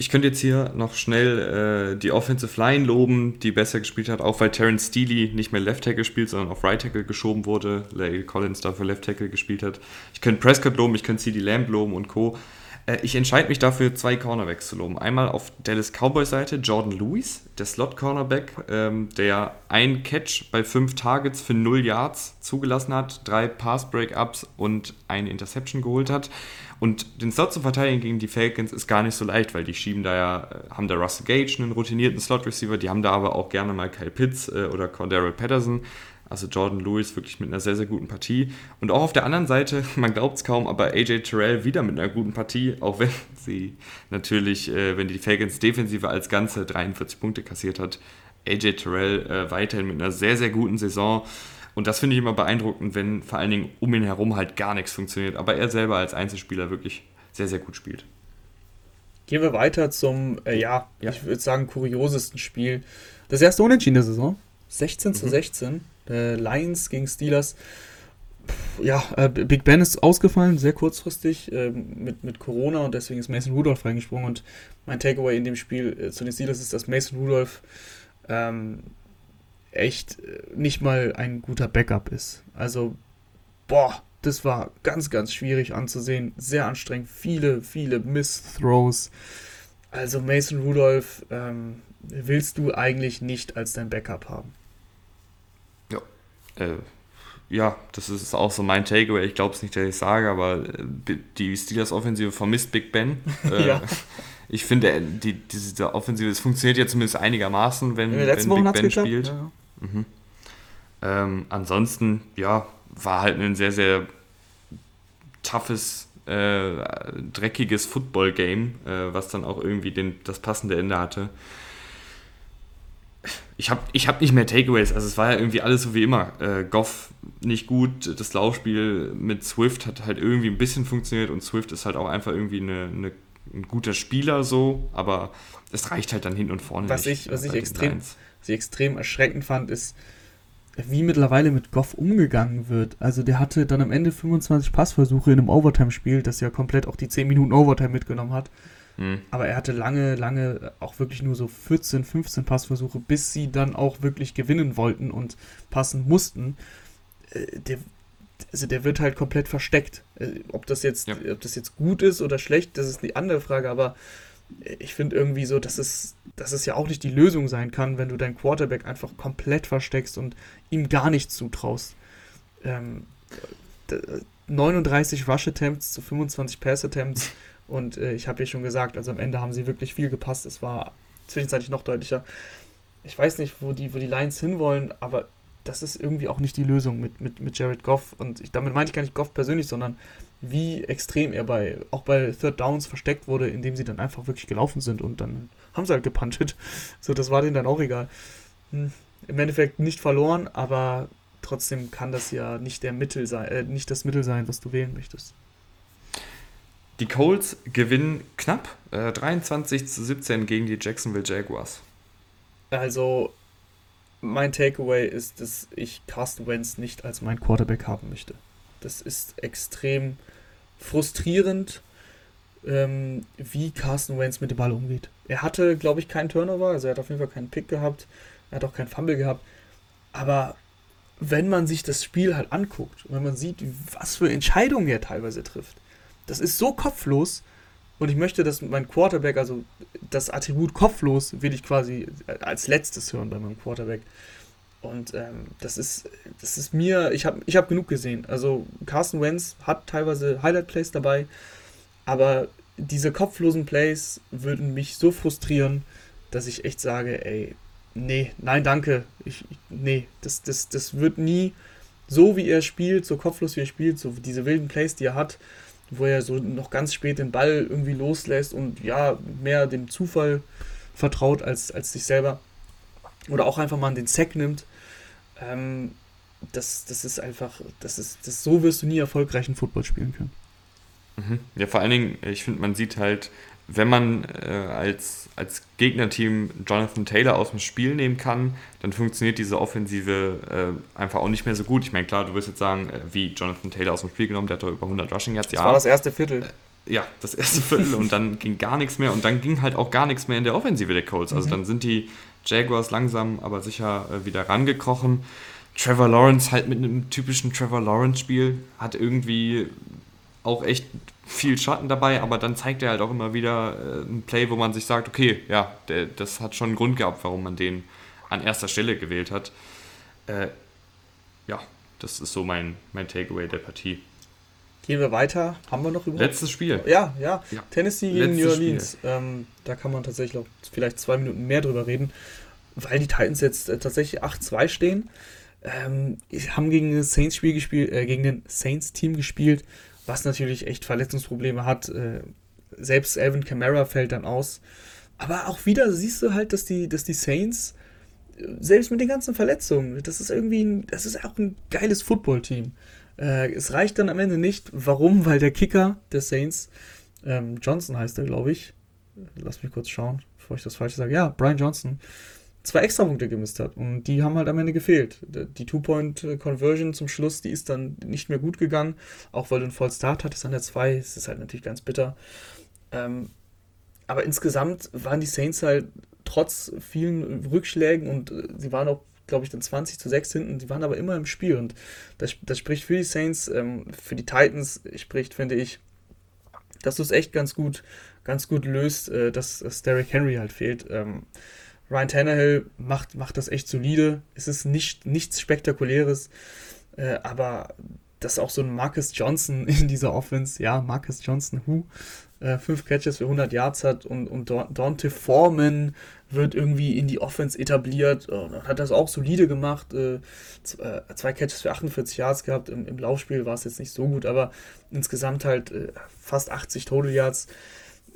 [SPEAKER 1] Ich könnte jetzt hier noch schnell äh, die Offensive Line loben, die besser gespielt hat, auch weil Terence Steely nicht mehr Left Tackle spielt, sondern auf Right Tackle geschoben wurde. Larry Collins dafür Left Tackle gespielt hat. Ich könnte Prescott loben, ich könnte CD Lamb loben und Co. Äh, ich entscheide mich dafür, zwei Cornerbacks zu loben. Einmal auf Dallas Cowboys Seite Jordan Lewis, der Slot-Cornerback, ähm, der ein Catch bei fünf Targets für null Yards zugelassen hat, drei Pass-Breakups und eine Interception geholt hat. Und den Slot zu verteidigen gegen die Falcons ist gar nicht so leicht, weil die schieben da ja, äh, haben da Russell Gage, einen routinierten Slot-Receiver, die haben da aber auch gerne mal Kyle Pitts äh, oder Cordero Patterson. Also Jordan Lewis wirklich mit einer sehr, sehr guten Partie. Und auch auf der anderen Seite, man glaubt es kaum, aber AJ Terrell wieder mit einer guten Partie, auch wenn sie natürlich, äh, wenn die Falcons Defensive als Ganze 43 Punkte kassiert hat, AJ Terrell äh, weiterhin mit einer sehr, sehr guten Saison. Und das finde ich immer beeindruckend, wenn vor allen Dingen um ihn herum halt gar nichts funktioniert, aber er selber als Einzelspieler wirklich sehr, sehr gut spielt.
[SPEAKER 2] Gehen wir weiter zum, äh, ja, ja, ich würde sagen, kuriosesten Spiel. Das erste Unentschieden der Saison. 16 mhm. zu 16. Äh, Lions gegen Steelers. ja, äh, Big Ben ist ausgefallen, sehr kurzfristig äh, mit, mit Corona und deswegen ist Mason Rudolph reingesprungen. Und mein Takeaway in dem Spiel äh, zu den Steelers ist, dass Mason Rudolph ähm, echt äh, nicht mal ein guter Backup ist. Also, boah, das war ganz, ganz schwierig anzusehen. Sehr anstrengend. Viele, viele Miss-Throws. Also Mason Rudolph ähm, willst du eigentlich nicht als dein Backup haben.
[SPEAKER 1] Ja. Äh, ja, das ist auch so mein Takeaway. Ich glaube es nicht, dass ich sage, aber äh, die Steelers-Offensive vermisst Big Ben. Äh, ja. Ich finde, äh, die, diese Offensive, es funktioniert ja zumindest einigermaßen, wenn, wenn Big Ben geklappt. spielt. Ja. Mhm. Ähm, ansonsten, ja, war halt ein sehr, sehr toughes, äh, dreckiges Football-Game, äh, was dann auch irgendwie den, das passende Ende hatte. Ich habe ich hab nicht mehr Takeaways, also es war ja irgendwie alles so wie immer. Äh, Goff nicht gut, das Laufspiel mit Swift hat halt irgendwie ein bisschen funktioniert und Swift ist halt auch einfach irgendwie eine, eine ein guter Spieler so, aber es reicht halt dann hinten und vorne
[SPEAKER 2] was nicht. Ich, was, ich extrem, was ich extrem erschreckend fand, ist, wie mittlerweile mit Goff umgegangen wird. Also der hatte dann am Ende 25 Passversuche in einem Overtime-Spiel, das ja komplett auch die 10 Minuten Overtime mitgenommen hat. Mhm. Aber er hatte lange, lange auch wirklich nur so 14, 15 Passversuche, bis sie dann auch wirklich gewinnen wollten und passen mussten. Äh, der, also der wird halt komplett versteckt. Äh, ob das jetzt, ja. ob das jetzt gut ist oder schlecht, das ist die andere Frage, aber ich finde irgendwie so, dass es, dass es ja auch nicht die Lösung sein kann, wenn du deinen Quarterback einfach komplett versteckst und ihm gar nichts zutraust. Ähm, 39 Rush Attempts zu 25 Pass Attempts und äh, ich habe ja schon gesagt, also am Ende haben sie wirklich viel gepasst. Es war zwischenzeitlich noch deutlicher. Ich weiß nicht, wo die, wo die Lions hinwollen, aber das ist irgendwie auch nicht die Lösung mit, mit, mit Jared Goff. Und ich, damit meine ich gar nicht Goff persönlich, sondern wie extrem er bei, auch bei Third Downs versteckt wurde, indem sie dann einfach wirklich gelaufen sind und dann haben sie halt gepuntet. So, das war denen dann auch egal. Hm, Im Endeffekt nicht verloren, aber trotzdem kann das ja nicht der Mittel sein, äh, nicht das Mittel sein, was du wählen möchtest.
[SPEAKER 1] Die Colts gewinnen knapp äh, 23 zu 17 gegen die Jacksonville Jaguars.
[SPEAKER 2] Also, mein Takeaway ist, dass ich Carsten Wentz nicht als mein Quarterback haben möchte. Das ist extrem frustrierend, ähm, wie Carsten Wentz mit dem Ball umgeht. Er hatte, glaube ich, keinen Turnover, also er hat auf jeden Fall keinen Pick gehabt, er hat auch keinen Fumble gehabt. Aber wenn man sich das Spiel halt anguckt wenn man sieht, was für Entscheidungen er teilweise trifft, das ist so kopflos. Und ich möchte, dass mein Quarterback, also das Attribut kopflos, will ich quasi als letztes hören bei meinem Quarterback. Und ähm, das ist, das ist mir, ich habe ich hab genug gesehen. Also Carsten Wentz hat teilweise Highlight-Plays dabei, aber diese kopflosen Plays würden mich so frustrieren, dass ich echt sage, ey, nee, nein, danke. Ich, nee, das, das, das wird nie so, wie er spielt, so kopflos wie er spielt, so diese wilden Plays, die er hat, wo er so noch ganz spät den Ball irgendwie loslässt und ja, mehr dem Zufall vertraut als, als sich selber. Oder auch einfach mal den Sack nimmt. Ähm, das, das ist einfach, das ist, das, so wirst du nie erfolgreichen Football spielen können.
[SPEAKER 1] Mhm. Ja, vor allen Dingen, ich finde, man sieht halt, wenn man äh, als, als Gegnerteam Jonathan Taylor aus dem Spiel nehmen kann, dann funktioniert diese Offensive äh, einfach auch nicht mehr so gut. Ich meine, klar, du wirst jetzt sagen, äh, wie Jonathan Taylor aus dem Spiel genommen, der hat doch über 100 Rushing Yards.
[SPEAKER 2] Das ja. war das erste Viertel.
[SPEAKER 1] Äh, ja, das erste Viertel und dann ging gar nichts mehr und dann ging halt auch gar nichts mehr in der Offensive der Colts. Also mhm. dann sind die Jaguars langsam, aber sicher äh, wieder rangekrochen. Trevor Lawrence halt mit einem typischen Trevor Lawrence-Spiel hat irgendwie auch echt viel Schatten dabei, aber dann zeigt er halt auch immer wieder äh, ein Play, wo man sich sagt, okay, ja, der, das hat schon einen Grund gehabt, warum man den an erster Stelle gewählt hat. Äh, ja, das ist so mein, mein Takeaway der Partie.
[SPEAKER 2] Gehen wir weiter. Haben wir noch
[SPEAKER 1] überhaupt? Letztes Spiel.
[SPEAKER 2] Ja, ja. ja. Tennessee gegen Letztes New Orleans. Ähm, da kann man tatsächlich auch vielleicht zwei Minuten mehr drüber reden, weil die Titans jetzt äh, tatsächlich 8-2 stehen. Ähm, haben gegen das Saints-Spiel gespielt, äh, gegen den Saints-Team gespielt, was natürlich echt Verletzungsprobleme hat. Äh, selbst Alvin Kamara fällt dann aus. Aber auch wieder siehst du halt, dass die, dass die Saints selbst mit den ganzen Verletzungen, das ist irgendwie, ein, das ist auch ein geiles Footballteam. Äh, es reicht dann am Ende nicht. Warum? Weil der Kicker der Saints, ähm, Johnson heißt er, glaube ich. Lass mich kurz schauen, bevor ich das falsch sage. Ja, Brian Johnson. Zwei Extrapunkte gemisst hat und die haben halt am Ende gefehlt. Die Two-Point-Conversion zum Schluss, die ist dann nicht mehr gut gegangen, auch weil du einen Voll Start hattest an der 2. Es ist halt natürlich ganz bitter. Ähm, aber insgesamt waren die Saints halt trotz vielen Rückschlägen und äh, sie waren auch, glaube ich, dann 20 zu 6 hinten, die waren aber immer im Spiel und das, das spricht für die Saints, ähm, für die Titans spricht, finde ich, dass du es echt ganz gut, ganz gut löst, äh, dass, dass Derrick Henry halt fehlt. Ähm, Ryan Tannehill macht, macht das echt solide. Es ist nicht, nichts Spektakuläres, äh, aber dass auch so ein Marcus Johnson in dieser Offense, ja, Marcus Johnson, who, äh, fünf Catches für 100 Yards hat und, und Dante Foreman wird irgendwie in die Offense etabliert und hat das auch solide gemacht. Äh, äh, zwei Catches für 48 Yards gehabt. Im, im Laufspiel war es jetzt nicht so gut, aber insgesamt halt äh, fast 80 Total Yards.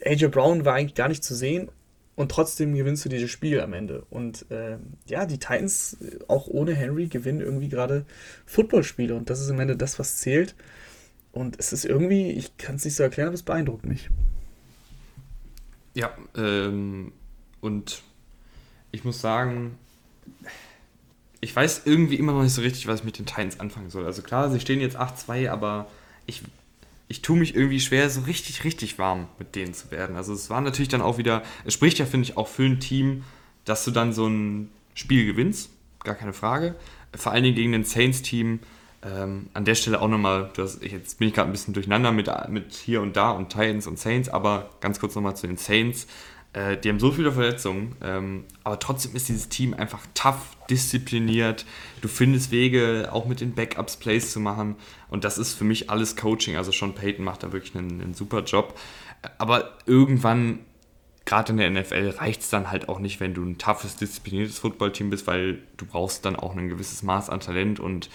[SPEAKER 2] AJ Brown war eigentlich gar nicht zu sehen und trotzdem gewinnst du dieses Spiel am Ende. Und äh, ja, die Titans, auch ohne Henry, gewinnen irgendwie gerade Footballspiele und das ist am Ende das, was zählt. Und es ist irgendwie, ich kann es nicht so erklären, aber es beeindruckt mich.
[SPEAKER 1] Ja, ähm, und ich muss sagen, ich weiß irgendwie immer noch nicht so richtig, was ich mit den Titans anfangen soll. Also klar, sie stehen jetzt 8-2, aber ich, ich tue mich irgendwie schwer, so richtig, richtig warm mit denen zu werden. Also es war natürlich dann auch wieder, es spricht ja, finde ich, auch für ein Team, dass du dann so ein Spiel gewinnst, gar keine Frage. Vor allen Dingen gegen ein Saints-Team, ähm, an der Stelle auch nochmal, jetzt bin ich gerade ein bisschen durcheinander mit, mit hier und da und Titans und Saints, aber ganz kurz nochmal zu den Saints. Äh, die haben so viele Verletzungen, ähm, aber trotzdem ist dieses Team einfach tough, diszipliniert. Du findest Wege, auch mit den Backups Plays zu machen. Und das ist für mich alles Coaching. Also Sean Payton macht da wirklich einen, einen super Job. Aber irgendwann gerade in der NFL reicht es dann halt auch nicht, wenn du ein toughes, diszipliniertes Footballteam bist, weil du brauchst dann auch ein gewisses Maß an Talent und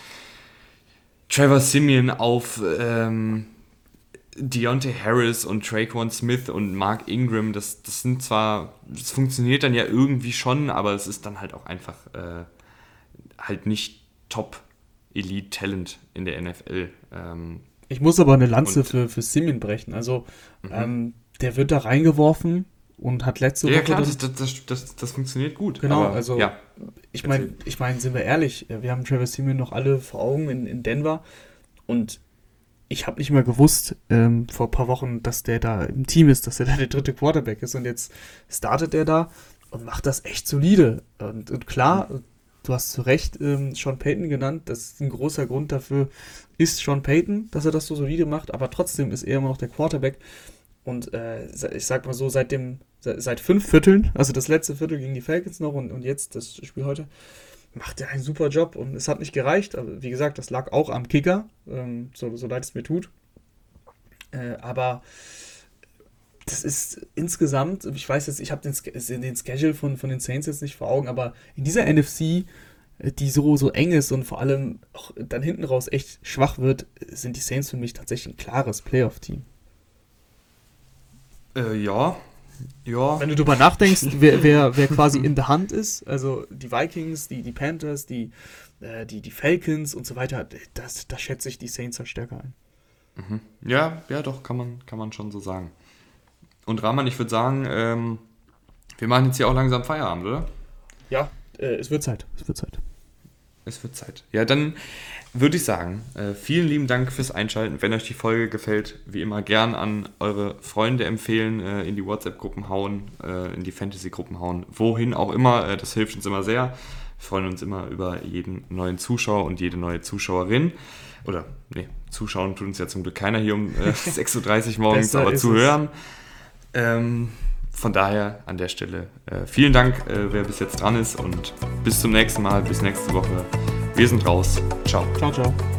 [SPEAKER 1] Trevor Simeon auf ähm, Deontay Harris und Traquan Smith und Mark Ingram, das, das sind zwar, das funktioniert dann ja irgendwie schon, aber es ist dann halt auch einfach äh, halt nicht Top Elite Talent in der NFL. Ähm,
[SPEAKER 2] ich muss aber eine Lanze für, für Simeon brechen. Also, mhm. ähm, der wird da reingeworfen und hat letzte
[SPEAKER 1] ja, Woche. Ja, klar, das, das, das, das, funktioniert gut.
[SPEAKER 2] Genau, aber, also, ja. ich meine, ich mein, sind wir ehrlich, wir haben Travis Simeon noch alle vor Augen in, in Denver und ich habe nicht mehr gewusst ähm, vor ein paar Wochen, dass der da im Team ist, dass er da der dritte Quarterback ist und jetzt startet er da und macht das echt solide. Und, und klar, du hast zu Recht ähm, Sean Payton genannt, das ist ein großer Grund dafür, ist Sean Payton, dass er das so solide macht, aber trotzdem ist er immer noch der Quarterback. Und äh, ich sag mal so, seit dem, seit fünf Vierteln, also das letzte Viertel gegen die Falcons noch und, und jetzt das Spiel heute, macht er einen super Job und es hat nicht gereicht. Aber wie gesagt, das lag auch am Kicker, ähm, so, so leid es mir tut. Äh, aber das ist insgesamt, ich weiß jetzt, ich habe den, den Schedule von, von den Saints jetzt nicht vor Augen, aber in dieser NFC, äh, die so, so eng ist und vor allem auch dann hinten raus echt schwach wird, sind die Saints für mich tatsächlich ein klares Playoff-Team.
[SPEAKER 1] Äh, ja, ja.
[SPEAKER 2] Wenn du darüber nachdenkst, wer, wer, wer quasi in der Hand ist, also die Vikings, die, die Panthers, die, äh, die, die Falcons und so weiter, das, das schätze ich die Saints halt stärker ein.
[SPEAKER 1] Mhm. Ja, ja, doch, kann man, kann man schon so sagen. Und Rahman, ich würde sagen, ähm, wir machen jetzt hier auch langsam Feierabend, oder?
[SPEAKER 2] Ja, äh, es wird Zeit. Es wird Zeit.
[SPEAKER 1] Es wird Zeit. Ja, dann würde ich sagen, äh, vielen lieben Dank fürs Einschalten. Wenn euch die Folge gefällt, wie immer gern an eure Freunde empfehlen, äh, in die WhatsApp-Gruppen hauen, äh, in die Fantasy-Gruppen hauen, wohin auch immer. Äh, das hilft uns immer sehr. Wir freuen uns immer über jeden neuen Zuschauer und jede neue Zuschauerin. Oder, nee, zuschauen tut uns ja zum Glück keiner hier um 6.30 Uhr morgens, aber zu hören. Ähm, von daher an der Stelle äh, vielen Dank, äh, wer bis jetzt dran ist und bis zum nächsten Mal, bis nächste Woche. Wir sind raus. Ciao.
[SPEAKER 2] Ciao, ciao.